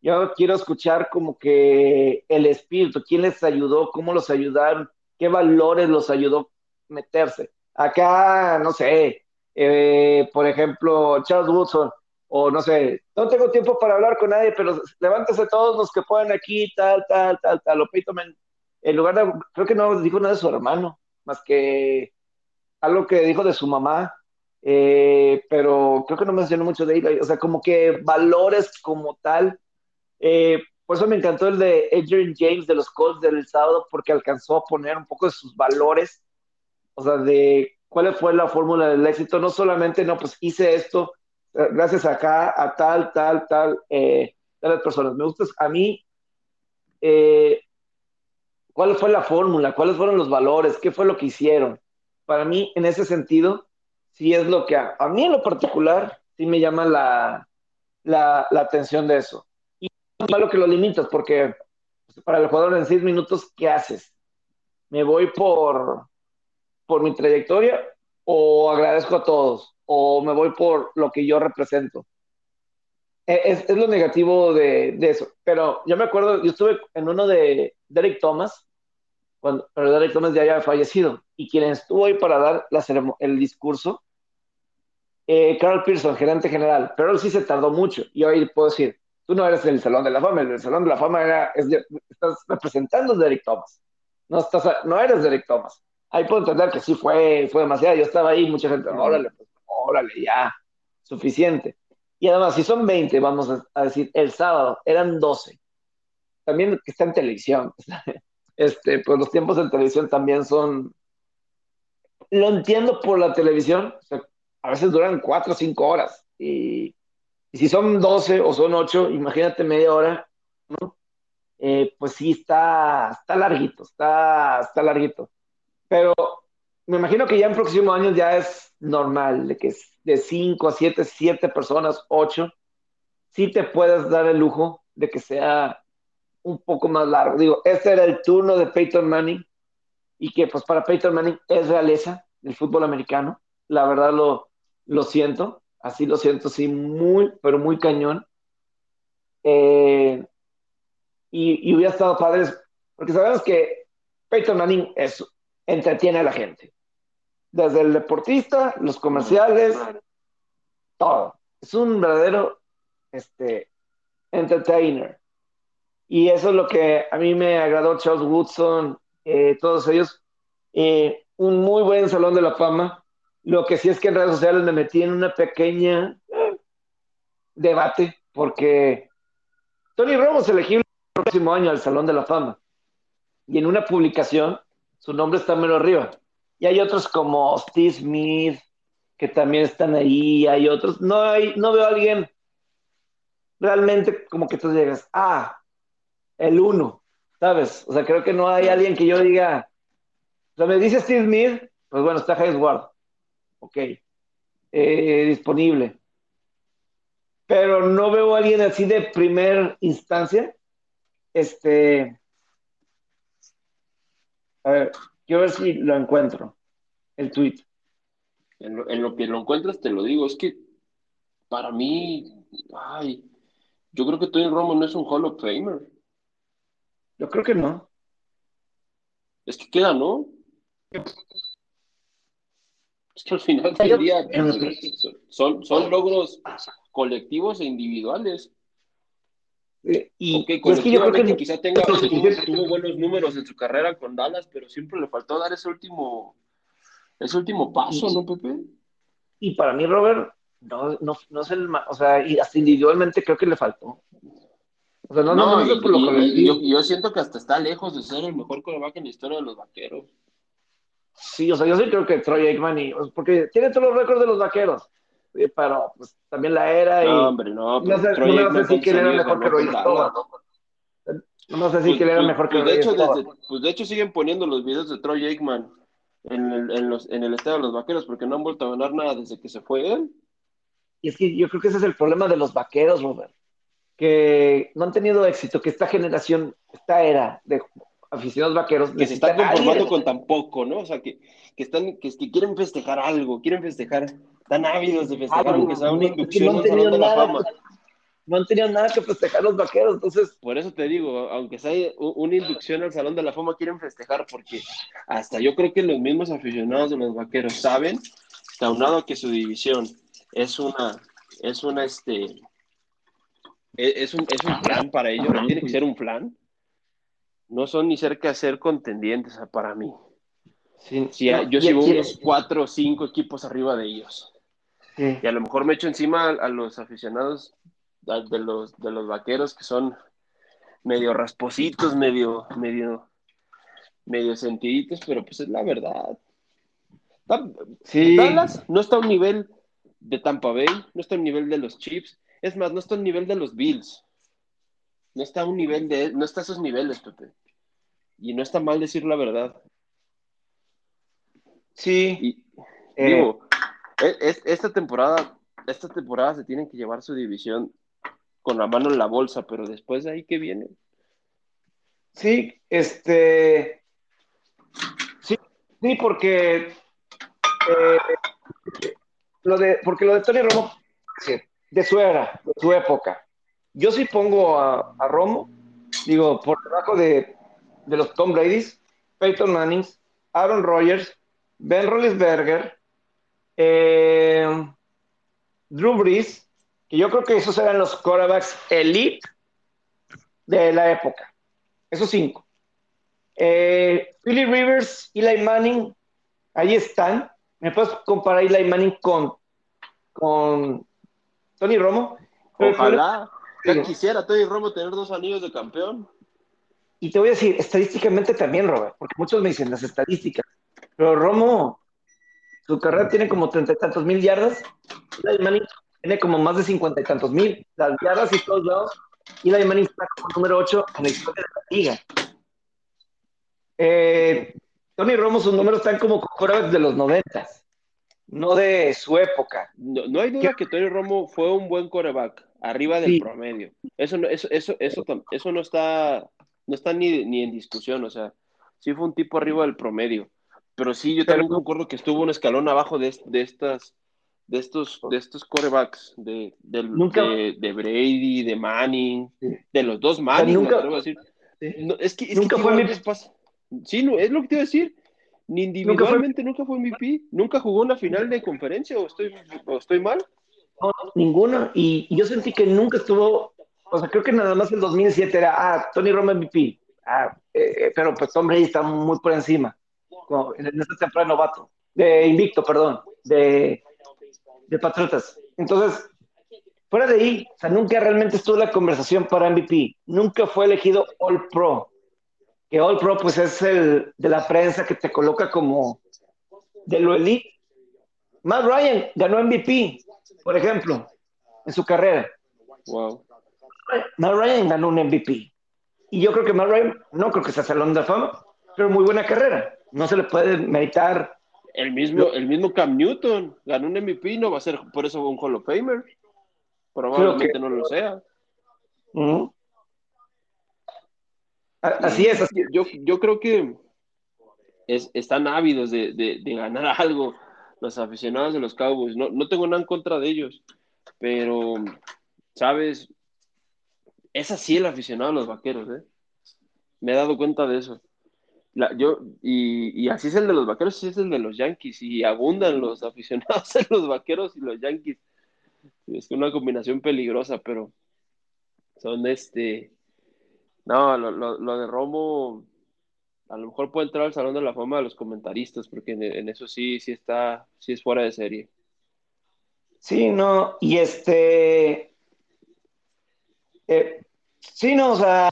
Yo quiero escuchar como que el espíritu, quién les ayudó, cómo los ayudaron, qué valores los ayudó meterse. Acá, no sé, eh, por ejemplo, Charles Woodson, o no sé, no tengo tiempo para hablar con nadie, pero levántese todos los que puedan aquí, tal, tal, tal, tal. O Peyton en lugar de, creo que no dijo nada de su hermano, más que algo que dijo de su mamá, eh, pero creo que no mencionó mucho de ella, o sea, como que valores como tal. Eh, por eso me encantó el de Adrian James de los Colts del sábado, porque alcanzó a poner un poco de sus valores, o sea, de cuál fue la fórmula del éxito, no solamente, no, pues hice esto, gracias acá, a tal, tal, tal, eh, tal personas. Me gusta, a mí, eh, cuál fue la fórmula, cuáles fueron los valores, qué fue lo que hicieron. Para mí, en ese sentido, sí es lo que a, mí en lo particular, sí me llama la, la, atención de eso. Y es malo que lo limitas, porque pues, para el jugador en seis minutos, ¿qué haces? Me voy por, por mi trayectoria o agradezco a todos o me voy por lo que yo represento. E, es, es lo negativo de, de, eso. Pero yo me acuerdo, yo estuve en uno de Derek Thomas, cuando, pero Derek Thomas ya había fallecido, y quien estuvo ahí para dar la el discurso, eh, Carl Pearson, gerente general, pero él sí se tardó mucho, y hoy puedo decir, tú no eres el Salón de la Fama, el Salón de la Fama era, estás representando a Derek Thomas, no, estás, no eres Derek Thomas ahí puedo entender que sí fue, fue demasiado. Yo estaba ahí, mucha gente, órale, pues, órale, ya, suficiente. Y además, si son 20, vamos a, decir, el sábado eran 12. También que está en televisión. Este, pues los tiempos en televisión también son. Lo entiendo por la televisión. a veces duran 4 o 5 horas. Y, si son 12 o son 8, imagínate media hora. Eh, pues sí, está, está larguito, está, está larguito. Pero me imagino que ya en próximos años ya es normal, de que de 5 a 7, 7 personas, 8, sí te puedes dar el lujo de que sea un poco más largo. Digo, este era el turno de Peyton Manning y que pues para Peyton Manning es realeza del fútbol americano. La verdad lo, lo siento, así lo siento, sí, muy, pero muy cañón. Eh, y, y hubiera estado padre, porque sabemos que Peyton Manning es entretiene a la gente. Desde el deportista, los comerciales, todo. Es un verdadero este, entertainer. Y eso es lo que a mí me agradó Charles Woodson, eh, todos ellos. Eh, un muy buen salón de la fama. Lo que sí es que en redes sociales me metí en una pequeña eh, debate, porque Tony Romo es elegible el próximo año al Salón de la Fama. Y en una publicación su nombre está menos arriba. Y hay otros como Steve Smith, que también están ahí, hay otros. No, hay, no veo a alguien realmente como que tú digas, ah, el uno, ¿sabes? O sea, creo que no hay alguien que yo diga, o sea, me dice Steve Smith, pues bueno, está Hayes Ward, ok, eh, disponible. Pero no veo a alguien así de primer instancia, este, a ver, quiero ver si lo encuentro, el tweet. En lo, que lo encuentras te lo digo, es que para mí, ay, yo creo que Tony Romo no es un Hall of Famer. Yo creo que no. Es que queda, ¿no? Es que al final del día son, son logros colectivos e individuales. Eh, y es que yo creo que quizá tenga, tuvo, buenos números en su carrera con Dallas, pero siempre le faltó dar ese último, ese último paso, ¿no, Pepe? Y para mí, Robert, no, no, no es el o sea, y hasta individualmente creo que le faltó. O sea, no, no, no, por lo que yo, yo, siento que hasta está lejos de ser el mejor coreback en la historia de los vaqueros. Sí, o sea, yo sí creo que Troy Aikman, y, porque tiene todos los récords de los vaqueros pero pues también la era y... No, hombre, no, no sé, no sé si quién era mejor que Roy No sé si quién era mejor que pues, de hecho, Pues de hecho siguen poniendo los videos de Troy Aikman en el, en, los, en el estadio de los vaqueros porque no han vuelto a ganar nada desde que se fue él. Y es que yo creo que ese es el problema de los vaqueros, Robert. Que no han tenido éxito, que esta generación, esta era de aficionados vaqueros. Que se están conformando con tan poco, ¿no? O sea, que, que están, que, que quieren festejar algo, quieren festejar están ávidos de festejar, aunque sea una inducción no, han de la fama. no han tenido nada que festejar los vaqueros, entonces. Por eso te digo, aunque sea una inducción al Salón de la Fama, quieren festejar, porque hasta yo creo que los mismos aficionados de los vaqueros saben, aunado a que su división es una, es una, este, e, es un, es un plan para ellos, no tiene que ser un plan. No son ni cerca de ser contendientes para mí. Sí, yo sigo unos cuatro o cinco equipos arriba de ellos. Y a lo mejor me echo encima a, los aficionados de los, de los vaqueros que son medio raspositos, medio, medio, medio sentiditos, pero pues es la verdad. Sí. Dallas no está a un nivel de Tampa Bay, no está a un nivel de los Chiefs, es más, no está a un nivel de los Bills. No está a un nivel de, no está a esos niveles, Pepe. Y no está mal decir la verdad. Sí. Eh, digo, e, esta temporada, esta temporada se tienen que llevar su división con la mano en la bolsa, pero después de ahí que viene. Sí, este, sí, sí, porque eh, lo de, porque lo de Tony Romo, de su era, de su época. Yo sí pongo a, a Romo, digo, por debajo de, de los Tom Brady's, Peyton Manning, Aaron Rodgers, Ben Roethlisberger, eh, Drew Brees, que yo creo que esos eran los quarterbacks elite de la época. Esos cinco. Eh, Philly Rivers, Eli Manning, ahí están. ¿Me puedes comparar Eli Manning con, con Tony Romo? Ojalá. Ya quisiera Tony Romo tener dos anillos de campeón. Y te voy a decir, estadísticamente también, Robert, porque muchos me dicen las estadísticas. Pero Romo, su carrera tiene como treinta y tantos mil yardas. Eli Manning tiene como más de cincuenta y tantos mil. Las yardas y todos lados. Eli Manning está como número ocho en la historia de la liga. Eh, Tony Romo, sus números están como quarterbacks de los noventas, no de su época. No, hay duda que Tony Romo fue un buen coreback, arriba del promedio. Eso, eso, eso, eso, eso no está, no está ni, ni en discusión, o sea, sí fue un tipo arriba del promedio. Pero sí, yo también concuerdo que estuvo un escalón abajo de, de estas de estos, de estos corebacks, de, de, Brady, de Manning, de los dos Manning, nunca, decir. es que, nunca fue mi... Sí, no, es lo que te iba a decir. Ni individualmente nunca fue, MVP, nunca jugó una final de conferencia o estoy, estoy mal. No, ninguna. Y, yo sentí que nunca estuvo, o sea, creo que nada más el 2007 era, ah, Tony Romo MVP. Ah, eh, eh, pero pues Tom Brady está muy por encima. en esta temporada novato. De invicto, perdón. De, de Patriotas. Entonces, fuera de ahí, o sea, nunca realmente estuvo la conversación para MVP. Nunca fue elegido All Pro que All Pro pues es el de la prensa que te coloca como de lo elite. Matt Ryan ganó MVP, por ejemplo, en su carrera. Wow. Matt Ryan ganó un MVP. Y yo creo que Matt Ryan, no creo que sea Salón de Fama, pero muy buena carrera. No se le puede meditar. El mismo, el mismo Cam Newton ganó un MVP, no va a ser por eso un Hall of Famer. Probablemente no lo sea. Así es. Yo, yo creo que es, están ávidos de, ganar algo los aficionados de los Cowboys. No, no tengo nada en contra de ellos, pero, ¿sabes? Es así el aficionado de los vaqueros, ¿eh? Me he dado cuenta de eso. yo, y, así es el de los vaqueros, así es el de los Yankees, y abundan los aficionados de los vaqueros y los Yankees. Es una combinación peligrosa, pero son este no, lo, lo, de Romo a lo mejor puede entrar al Salón de la Fama de los comentaristas, porque en, eso sí, sí está, sí es fuera de serie. Sí, no, y este, eh, sí, no, o sea,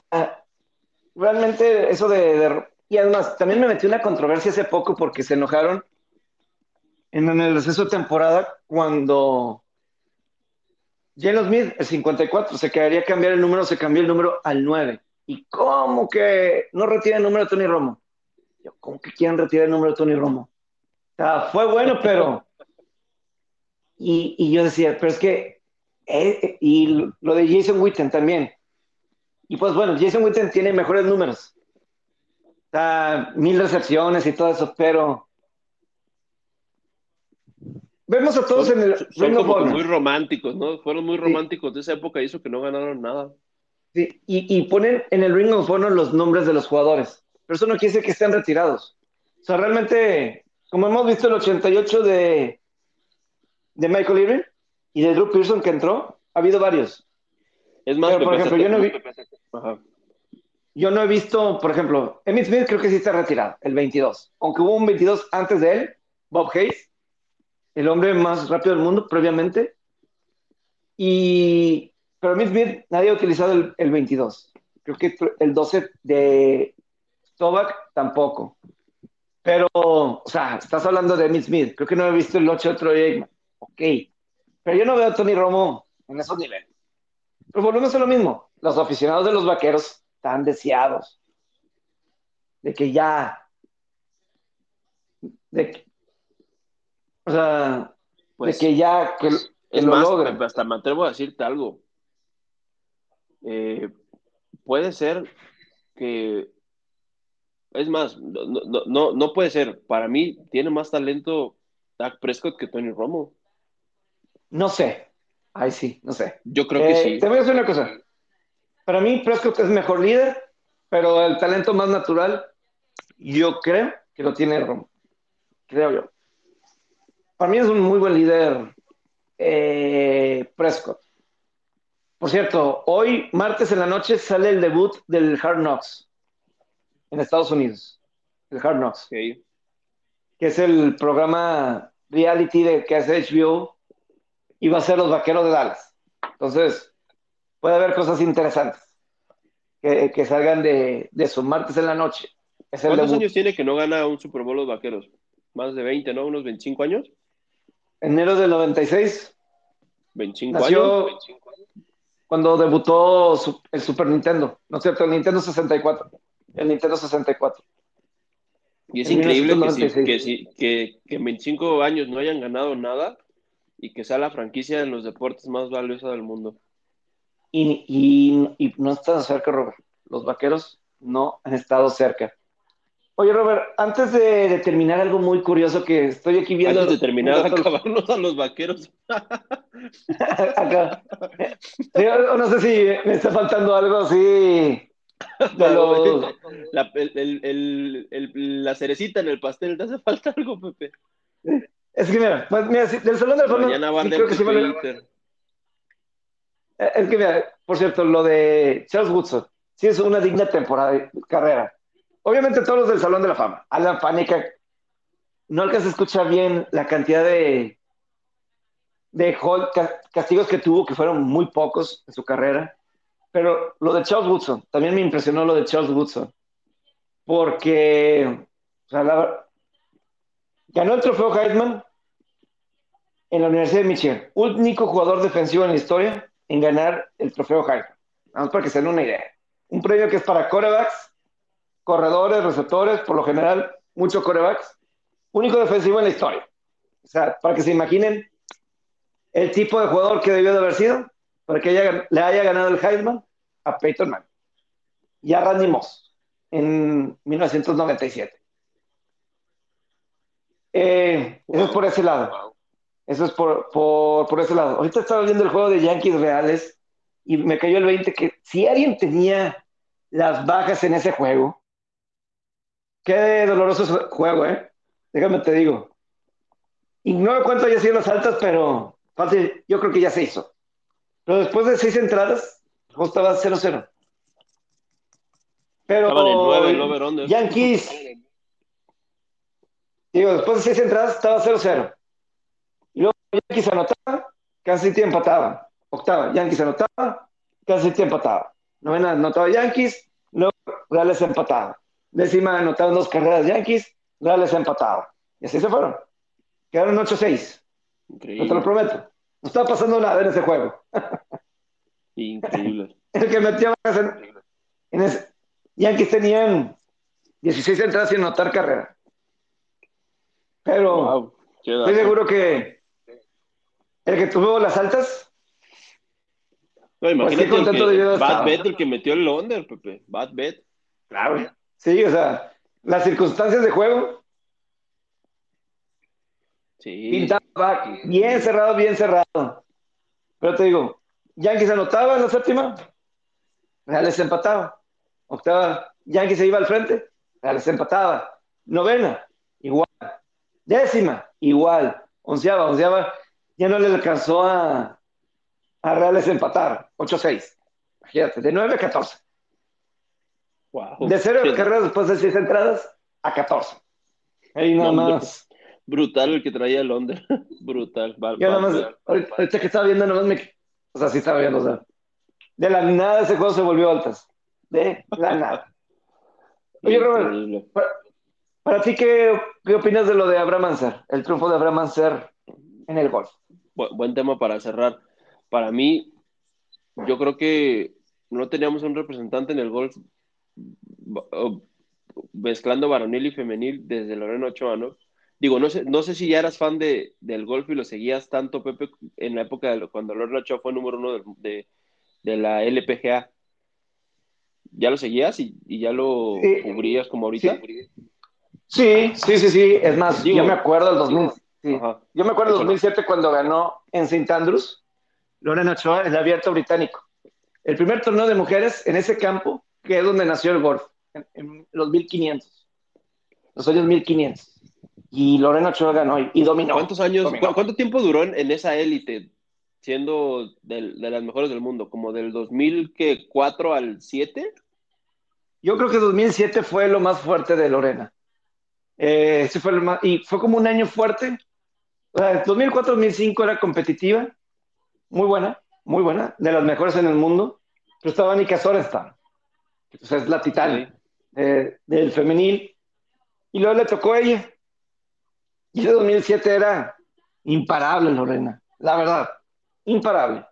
realmente eso de, y además, también me metí una controversia hace poco porque se enojaron en, el receso de temporada cuando Jalen Smith, el 54, se quedaría cambiar el número, se cambió el número al 9. ¿Y cómo que no retira el número de Tony Romo? Yo, ¿cómo que quieren retirar el número de Tony Romo? O sea, fue bueno, pero. Y, yo decía, pero es que. Eh, y lo de Jason Witten también. Y pues bueno, Jason Witten tiene mejores números. O sea, mil recepciones y todo eso, pero. Vemos a todos en el. Son muy románticos, ¿no? Fueron muy románticos de esa época y eso que no ganaron nada y, ponen en el Ring of Honor los nombres de los jugadores, pero eso no quiere decir que estén retirados. O sea, realmente, como hemos visto el 88 de, de Michael Irving y de Drew Pearson que entró, ha habido varios. Es más, por ejemplo, yo no vi... yo no he visto, por ejemplo, Emmitt Smith creo que sí está retirado, el 22. Aunque hubo un 22 antes de él, Bob Hayes, el hombre más rápido del mundo previamente. Y, pero Emmitt Smith nadie ha utilizado el, el 22. Creo que el 12 de Stovak tampoco. Pero, o sea, estás hablando de Emmitt Smith. Creo que no he visto el 8 de Troy Aikman. Ok. Pero yo no veo a Tony Romo en esos niveles. Pero volvemos a lo mismo. Los aficionados de los vaqueros están deseados de que ya. De que, o sea, Pues, de que ya. Que, que es lo más, logren. hasta me atrevo a decirte algo. Eh, puede ser que. Es más, no, no, no, no puede ser. Para mí, tiene más talento Dak Prescott que Tony Romo. No sé. Ay, sí, no sé. Yo creo que Eh, sí. Te voy a decir una cosa. Para mí, Prescott es mejor líder, pero el talento más natural, yo creo que lo tiene Romo. Creo yo. Para mí es un muy buen líder eh, Prescott. Por cierto, hoy, martes en la noche, sale el debut del Hard Knocks en Estados Unidos. El Hard Knocks que es el programa reality de, que hace HBO, y va a ser los vaqueros de Dallas. Entonces, puede haber cosas interesantes que, que salgan de, de su martes en la noche. Es el ¿Cuántos debut. años tiene que no gana un Super Bowl los vaqueros? Más de 20, ¿no? ¿Unos 25 años? Enero del 96, ¿25 Nació- años? Cuando debutó el Super Nintendo, ¿no es cierto? El Nintendo 64. El Nintendo 64. Y es En increíble que, si- 1996. que, si- que, que en 25 años no hayan ganado nada y que sea la franquicia de los deportes más valiosa del mundo. Y, y, y no están cerca, Robert. Los vaqueros no han estado cerca. Oye, Robert, antes de, de terminar, algo muy curioso que estoy aquí viendo. Antes de terminar de dato- acabarnos a los vaqueros. acá. No sé si me está faltando algo así. De los- La, el- el- el- el- la cerecita en el pastel, ¿te hace falta algo, Pepe? Es que mira, pues mira, del Salón de la Fama. Mañana va a sí creo que sí tu vale- Twitter. Eh, Es que mira, por cierto, lo de Charles Woodson, sí es una digna temporada, carrera. Obviamente todos los del Salón de la Fama. Alan Faneca, no alcanza a escuchar bien la cantidad de, de castigos que tuvo, que fueron muy pocos en su carrera. Pero lo de Charles Woodson, también me impresionó lo de Charles Woodson. Porque o sea, la- ganó el trofeo Heisman en la Universidad de Michigan. Único jugador defensivo en la historia en ganar el trofeo Heisman. Vamos para que se den una idea. Un premio que es para corebacks, corredores, receptores, por lo general, muchos corebacks. Único defensivo en la historia. O sea, para que se imaginen el tipo de jugador que debió de haber sido, para que haya- le haya ganado el Heisman a Peyton Manning y a Randy Moss en 1997. Eh, eso es por ese lado. Eso es por, por, por ese lado. Ahorita estaba viendo el juego de Yankees Reales y me cayó el 20 que si alguien tenía las bajas en ese juego, qué doloroso juego, ¿eh? Déjame te digo. Y no cuánto haya sido las altas, pero fácil, yo creo que ya se hizo. Pero después de seis entradas, juego estaba 0-0. Pero Estaban en 9 el. Yankees, digo, después de seis entradas estaba 0-0. Y luego Yankees anotaba, Kansas City empataba. Octava, Yankees anotaba, Kansas City empataba. Novena anotaba Yankees, luego Reales empataba. Décima anotaban dos carreras Yankees, Reales empataba. Y así se fueron. Quedaron 8-6, no te lo prometo. No estaba pasando nada en ese juego. Increíble. El que metía bajas en, en ese. Yankees tenían 16 entradas sin anotar carrera. Pero Wow. Estoy seguro que el que tuvo las altas, No, imagínate el que, de. Bad Bet, el que metió el under, Pepe. Bad Bet. claro. Sí, o sea, las circunstancias de juego, Sí. pintaba bien cerrado, bien cerrado. Pero te digo, Yankees anotaba en la séptima, Reales empataba. Octava, Yankees se iba al frente, Reales empataba. Novena, igual. Décima, igual. Onceava, onceava, ya no le alcanzó a, a Reales empatar. 8-6. Imagínate, de 9 a 14. De cero carreras después de seis entradas a 14. Ahí nada más. Brutal el que traía Londres. Brutal. Yo nada más, ahorita, que estaba viendo, nada más me. O sea, sí estaba viendo, o sea. De la nada ese juego se volvió altas. De la nada. Oye, Robert, para, ti, ¿qué, ¿qué, opinas de lo de Abraham Anser? El triunfo de Abraham Anser en el golf. buen tema para cerrar. Para mí, yo creo que no teníamos un representante en el golf mezclando varonil y femenil desde Lorena Ochoa, ¿no? Digo, no sé, no sé si ya eras fan de, del golf y lo seguías tanto, Pepe, en la época de, cuando Lorena Ochoa fue número uno de, de, la LPGA. ¿Ya lo seguías y, ya lo cubrías como ahorita? Sí, sí, sí, sí. Es más, yo me acuerdo del 2000. Yo me acuerdo del 2007 cuando ganó en St. Andrews Lorena Ochoa, el abierto británico. El primer torneo de mujeres en ese campo, que es donde nació el golf, en, los 1500, los años 1500. Y Lorena Ochoa ganó y, dominó. ¿Cuántos años, cuánto tiempo duró en, esa élite, siendo de, las mejores del mundo? ¿Como del 2004 al 7? Yo creo que 2007 fue lo más fuerte de Lorena. Eh, fue y fue como un año fuerte. O 2004-2005 era competitiva muy buena, muy buena, de las mejores en el mundo, pero estaba Nika Sorenstein, pues, es la titán eh, del femenil, y luego le tocó a ella. Y ese 2007 era imparable, Lorena, la verdad, imparable.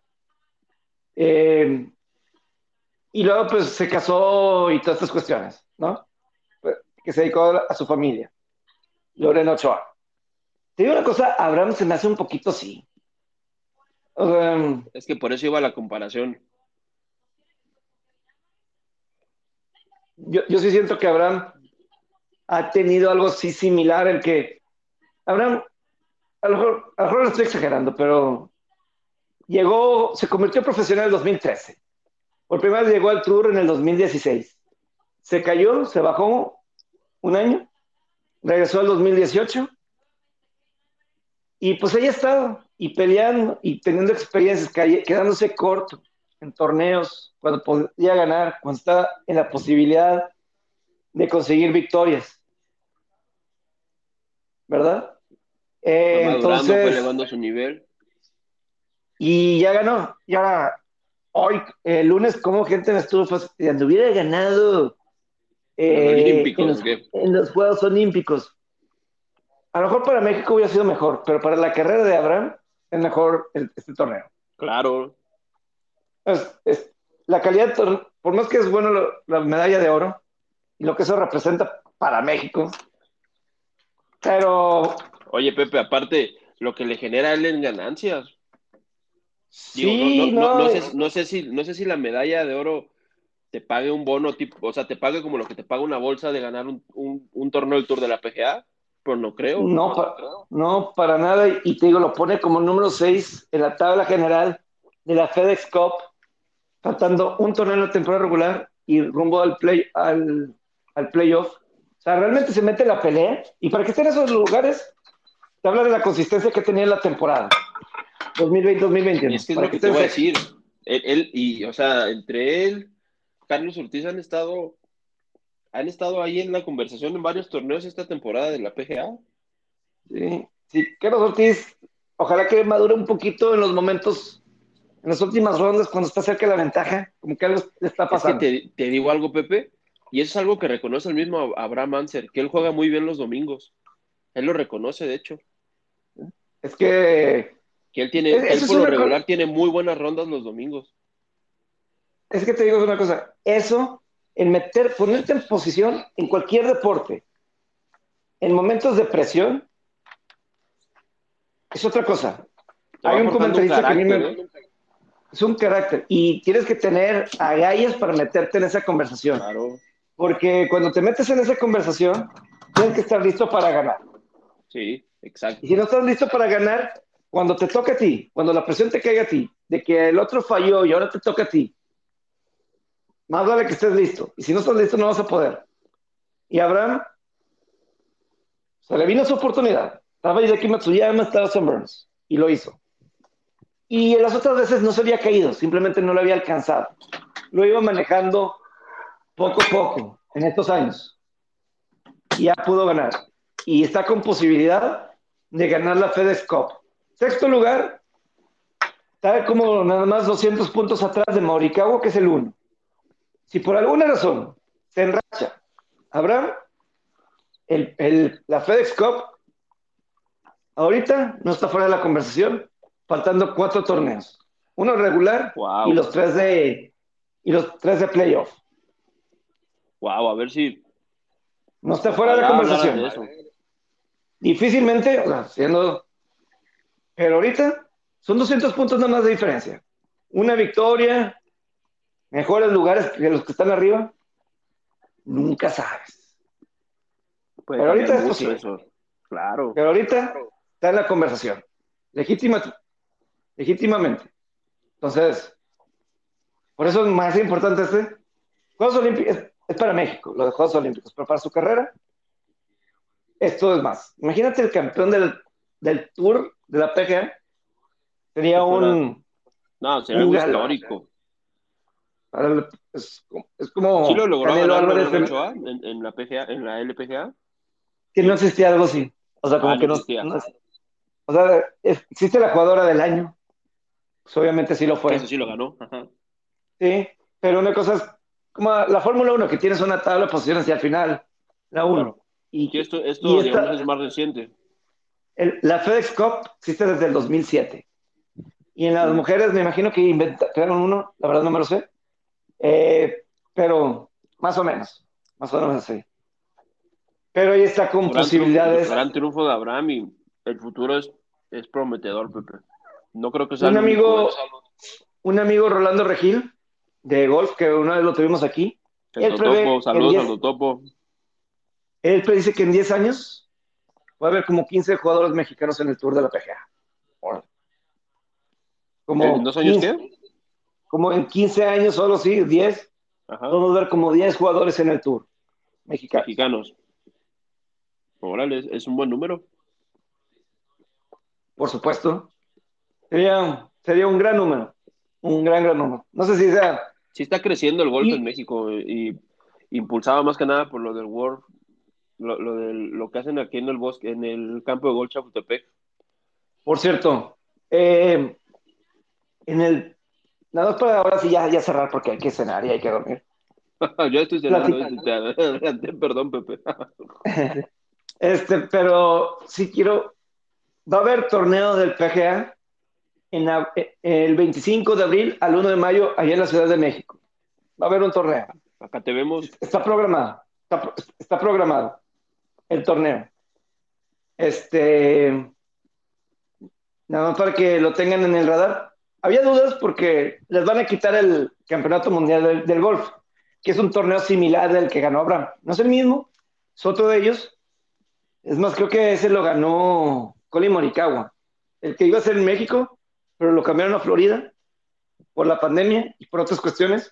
Eh, y luego pues se casó y todas estas cuestiones, ¿no? Que se dedicó a su familia. Lorena Ochoa. Te digo una cosa, Abraham se me hace un poquito así es que por eso iba la comparación. Yo, yo sí siento que Abraham ha tenido algo así similar, el que Abraham, a lo mejor, a lo, mejor lo estoy exagerando, pero llegó, se convirtió en profesional en el 2013. Por primera vez llegó al Tour en el 2016. Se cayó, se bajó un año, regresó al 2018 y pues ahí ha estado y peleando y teniendo experiencias, quedándose corto en torneos, cuando podía ganar, cuando está en la posibilidad de conseguir victorias. ¿Verdad? Eh, entonces, fue elevando su nivel. Y ya ganó. Y ahora, hoy, el lunes, como gente me estuvo fastidiando, hubiera ganado eh, en los Juegos Olímpicos. A lo mejor para México hubiera sido mejor, pero para la carrera de Abraham es mejor este torneo. Claro. Es, la calidad, por más que es bueno la medalla de oro y lo que eso representa para México, pero... Oye, Pepe, aparte, lo que le genera a él en ganancias. Sí, no, sé, si, no sé si la medalla de oro te pague un bono tipo, o sea, te pague como lo que te paga una bolsa de ganar un, un torneo del Tour de la PGA. Pues no creo. No, no, para nada. Y te digo, lo pone como número 6 en la tabla general de la FedEx Cup, faltando un torneo en la temporada regular y rumbo al, play, al, al playoff. O sea, realmente se mete la pelea. Y para que esté en esos lugares, te habla de la consistencia que tenía en la temporada 2020-2021. Es que es lo que, te voy a decir. él, y, o sea, entre él, Carlos Ortiz han estado han estado ahí en la conversación en varios torneos esta temporada de la PGA. Sí, sí, Carlos Ortiz, ojalá que madure un poquito en los momentos, en las últimas rondas, cuando está cerca de la ventaja, como que algo le está pasando. te, digo algo, Pepe, y eso es algo que reconoce el mismo Abraham Anser, que él juega muy bien los domingos. Él lo reconoce, de hecho. Es que. Que él tiene, él por lo regular tiene muy buenas rondas los domingos. Es que te digo una cosa, eso en meter, ponerte en posición en cualquier deporte, en momentos de presión, es otra cosa. Hay un comentarista que a mí me... ¿eh? Es un carácter. Y tienes que tener agallas para meterte en esa conversación. Claro. Porque cuando te metes en esa conversación, tienes que estar listo para ganar. Sí, exacto. Y si no estás listo para ganar, cuando te toca a ti, cuando la presión te caiga a ti, de que el otro falló y ahora te toca a ti, más vale que estés listo. Y si no estás listo, no vas a poder. Y Abraham, se le vino su oportunidad. Estaba Hideki Matsuyama, estaba Sam Burns. Y lo hizo. Y las otras veces no se había caído, simplemente no lo había alcanzado. Lo iba manejando poco a poco en estos años. Y ya pudo ganar. Y está con posibilidad de ganar la FedEx Cup. Sexto lugar, está como nada más 200 puntos atrás de Mauricago, que es el uno. Si por alguna razón se enracha, habrá el, la FedEx Cup ahorita no está fuera de la conversación, faltando cuatro torneos. Uno regular y los tres de y los tres de playoff. Wow, a ver si no está fuera de la conversación. Difícilmente, o sea, siendo pero ahorita son 200 puntos nada más de diferencia. Una victoria, mejores lugares que los que están arriba, nunca sabes. pero ahorita es posible. Eso. Claro. Pero ahorita está en la conversación. Legítima, legítimamente. Entonces, por eso es más importante este. Juegos Olímpicos es, para México, los Juegos Olímpicos, pero para su carrera, esto es más. Imagínate el campeón del, del Tour de la PGA. Sería un. No, sería algo histórico. Es, es, como. ¿Sí lo logró Álvarez en, en, la PGA, en la LPGA? Que no existía algo así. O sea, como ah, que no, no, O sea, existe la jugadora del año. Pues obviamente sí lo fue. Eso sí lo ganó. Sí, pero una cosa es como la Fórmula 1, que tienes una tabla de posiciones y al final la 1. Y, esto, esto es más reciente. la FedEx Cup existe desde el 2007. Y en las mujeres me imagino que inventaron uno, la verdad no me lo sé. Eh, pero más o menos, más o menos así. Pero ahí está con posibilidades. gran triunfo de Abraham y el futuro es, es prometedor, Pepe. No creo que sea un amigo, un amigo Rolando Regil de golf que una vez lo tuvimos aquí. él saludos a topo. Él dice que en 10 años va a haber como 15 jugadores mexicanos en el Tour de la PGA. Como ¿En dos años qué? Como en 15 años solo, sí, 10. Vamos a ver como 10 jugadores en el Tour mexicanos. Mexicanos. Órale, es un buen número. Por supuesto. Sería, sería un gran número. Un gran, gran número. No sé si sea. Sí está creciendo el golf en México y impulsado más que nada por lo del World, lo, lo, lo que hacen aquí en el bosque, en el campo de golf Chapultepec. Por cierto, eh, en el. Nada más para ahora sí ya, ya cerrar porque hay que cenar y hay que dormir. Yo estoy cenando, perdón, Pepe. este, pero sí quiero. Va a haber torneo del PGA eh, el 25 de abril al 1 de mayo allá en la Ciudad de México. Va a haber un torneo. Acá te vemos. Está programado. Está, programado el torneo. Este. Nada más para que lo tengan en el radar. Había dudas porque les van a quitar el Campeonato Mundial del, Golf, que es un torneo similar al que ganó Abraham. No es el mismo, es otro de ellos. Es más, creo que ese lo ganó Colin Morikawa. El que iba a ser en México pero lo cambiaron a Florida por la pandemia y por otras cuestiones.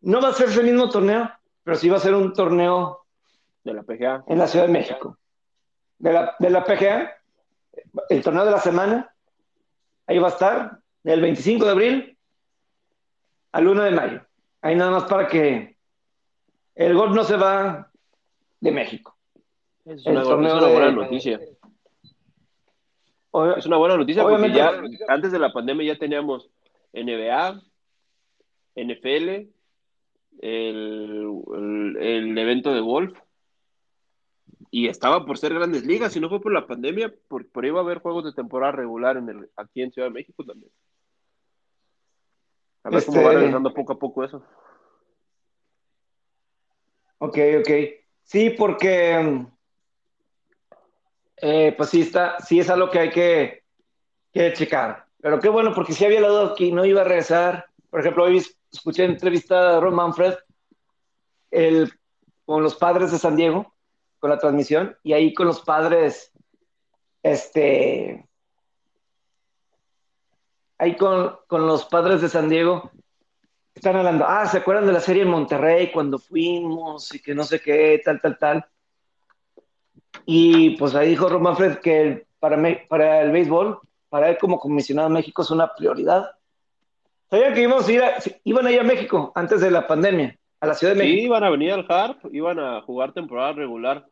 No va a ser ese mismo torneo, pero sí va a ser un torneo de la PGA en la Ciudad de México. De la, de la PGA, el torneo de la semana, ahí va a estar del 25 de abril al 1 de mayo. Ahí nada más para que el golf no se va de México. Es una, buena noticia es una buena noticia porque ya antes de la pandemia ya teníamos NBA, NFL, el, evento de golf y estaba por ser grandes ligas, si no fue por la pandemia, por, por iba a haber juegos de temporada regular en el, aquí en Ciudad de México también. A ver cómo va este regresando poco a poco eso. Ok, ok. Sí, porque eh, pues sí, está, sí es algo que hay que, checar. Pero qué bueno, porque sí había la duda que no iba a regresar. Por ejemplo, hoy escuché entrevista a Ron Manfred con los padres de San Diego, con la transmisión, y ahí con los padres, este, ahí con, con los padres de San Diego, están hablando, ah, ¿se acuerdan de la serie en Monterrey cuando fuimos y que no sé qué, tal, tal, tal? Y pues ahí dijo Román Fred que para, para el béisbol, para él como comisionado de México es una prioridad. Sabían que íbamos a ir iban a ir a México antes de la pandemia, a la Ciudad de México. Sí, iban a venir al Harp, iban a jugar temporada regular.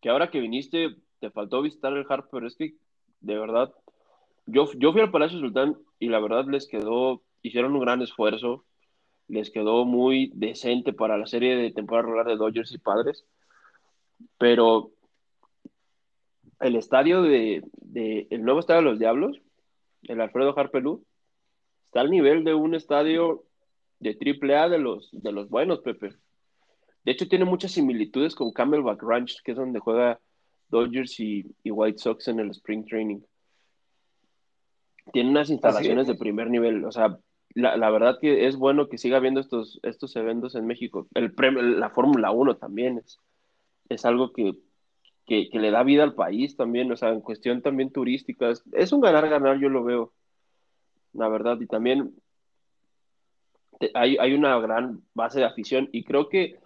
Que ahora que viniste, te faltó visitar el Harp, pero es que, de verdad, yo, yo fui al Palacio Sultán y la verdad les quedó, hicieron un gran esfuerzo, les quedó muy decente para la serie de temporada regular de Dodgers y Padres, pero el estadio de, de el nuevo estadio de los Diablos, el Alfredo Harpelú, está al nivel de un estadio de triple A de los, de los buenos, Pepe. De hecho, tiene muchas similitudes con Camelback Ranch, que es donde juega Dodgers y, y White Sox en el Spring Training. Tiene unas instalaciones de primer nivel. O sea, la, la, verdad que es bueno que siga habiendo estos, estos eventos en México. El premio, la Fórmula 1 también es, es algo que, que, le da vida al país también, o sea, en cuestión también turística. Es, un ganar-ganar, yo lo veo, la verdad. Y también hay, hay una gran base de afición y creo que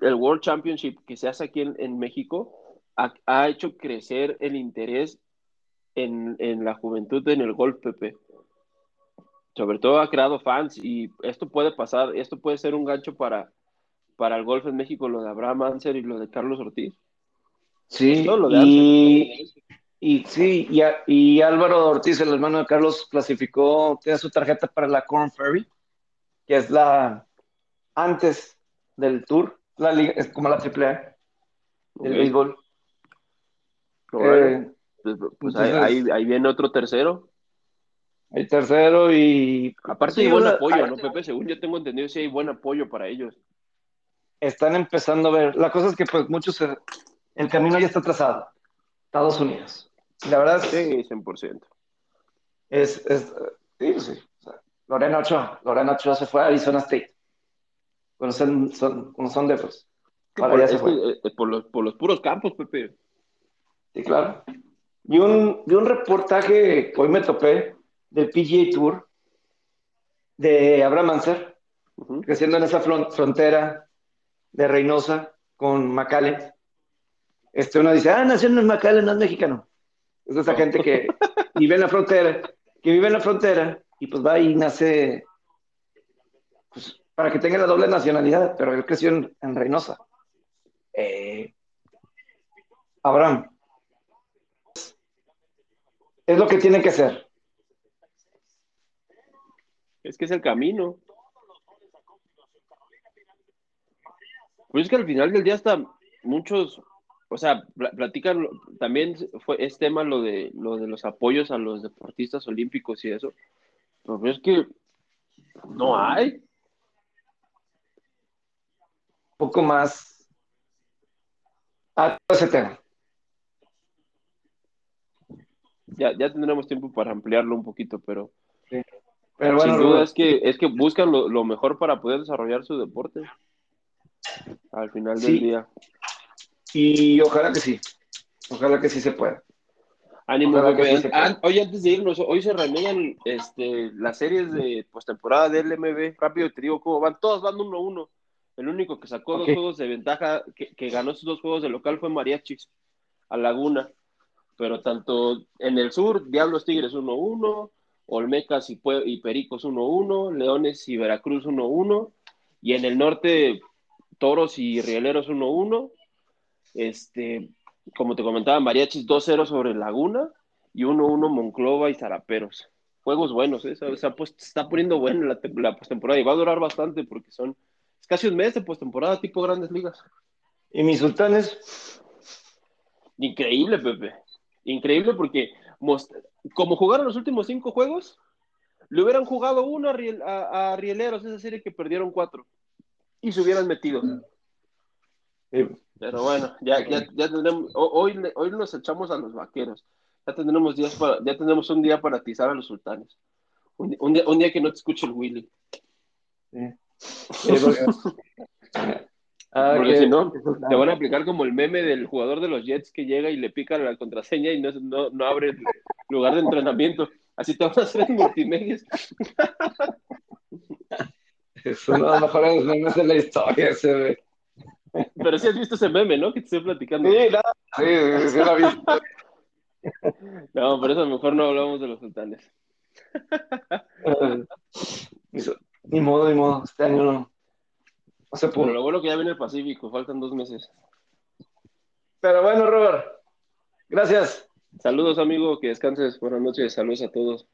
el World Championship que se hace aquí en, en México ha, ha, hecho crecer el interés en, en, la juventud en el golf, Pepe. Sobre todo ha creado fans y esto puede pasar, esto puede ser un gancho para, para el golf en México, lo de Abraham Anser y lo de Carlos Ortiz. Sí, lo de y, y, sí, y, y, Álvaro Ortiz, el hermano de Carlos, clasificó, tiene su tarjeta para la Corn Ferry, que es la antes del Tour, la liga, es como la triple A del okay. béisbol. Eh, pues, pues entonces, ahí, ahí, viene otro tercero. Hay tercero y. Aparte, sí, hay buen apoyo, ¿no, Pepe? Según yo tengo entendido, sí hay buen apoyo para ellos. Están empezando a ver. La cosa es que, pues, muchos. El camino ya está trazado. Estados Unidos. La verdad. Sí, 100%. Es. es sí, sí. O sea, Lorena Ochoa. Lorena Ochoa se fue a Arizona State. Bueno, son, son, son de esos. Por, es que, eh, por, los, por los puros campos, Pepe. Sí, claro. Y un, y un reportaje que hoy me topé del PGA Tour de Abraham Anser, uh -huh. creciendo en esa frontera de Reynosa con McAllen. Este, uno dice, ah, nació en McAllen, no es mexicano. Es esa gente que vive en la frontera, que vive en la frontera y pues va y nace pues, para que tenga la doble nacionalidad, pero él creció en, en Reynosa. Eh, Abraham, es lo que tiene que ser. Es que es el camino. Pues es que al final del día hasta muchos, o sea, platican, también fue, es tema lo de, lo de los apoyos a los deportistas olímpicos y eso. Pero es que no hay. Un poco más a ese tema. Ya, ya tendremos tiempo para ampliarlo un poquito, pero, sí. pero bueno, sin duda es que, es que buscan lo, lo, mejor para poder desarrollar su deporte al final del sí. día. Y ojalá que sí, ojalá que sí se pueda. Ánimo. Sí An oye, antes de irnos, hoy se reanudan este, las series de postemporada del MB. Rápido te digo cómo van, todas van 1-1. Uno, El único que sacó okay. dos juegos de ventaja, que, que ganó esos dos juegos de local fue Mariachis, a Laguna pero tanto en el sur, Diablos Tigres 1-1, Olmecas y, y, Pericos 1-1, Leones y Veracruz 1-1, y en el norte, Toros y Rieleros 1-1, este, como te comentaba, Mariachis 2-0 sobre Laguna, y 1-1 Monclova y Zaraperos. Juegos buenos, ¿eh? o sea, pues, se está poniendo bueno la, la postemporada y va a durar bastante porque son es casi un mes de postemporada tipo grandes ligas. ¿Y mis sultanes? Increíble, Pepe increíble porque como jugaron los últimos cinco juegos, le hubieran jugado uno a, Riel, a, a, Rieleros, esa serie que perdieron cuatro, y se hubieran metido. Pero bueno, ya, ya, ya tendremos, hoy, hoy nos echamos a los vaqueros, ya tendremos, días para, ya tendremos un día para atizar a los sultanes. Un, un, día, un día que no te escuche el Willy. Sí. Sí, porque... Ah, Porque si no, te van a aplicar como el meme del jugador de los Jets que llega y le pica la contraseña y no, no, no abre el lugar de entrenamiento. Así te van a hacer en multimedios. Es uno de los mejores memes de la historia ese, güey. Pero sí has visto ese meme, ¿no? Que te estoy platicando. Sí, no, sí, sí lo he visto. No, por eso mejor no hablamos de los sultanes. Ni modo, ni modo. Este año no No se Pero lo bueno que ya viene el Pacífico, faltan dos meses. Pero bueno, Robert, gracias. Saludos, amigo, que descanses. Buenas noches, saludos a todos.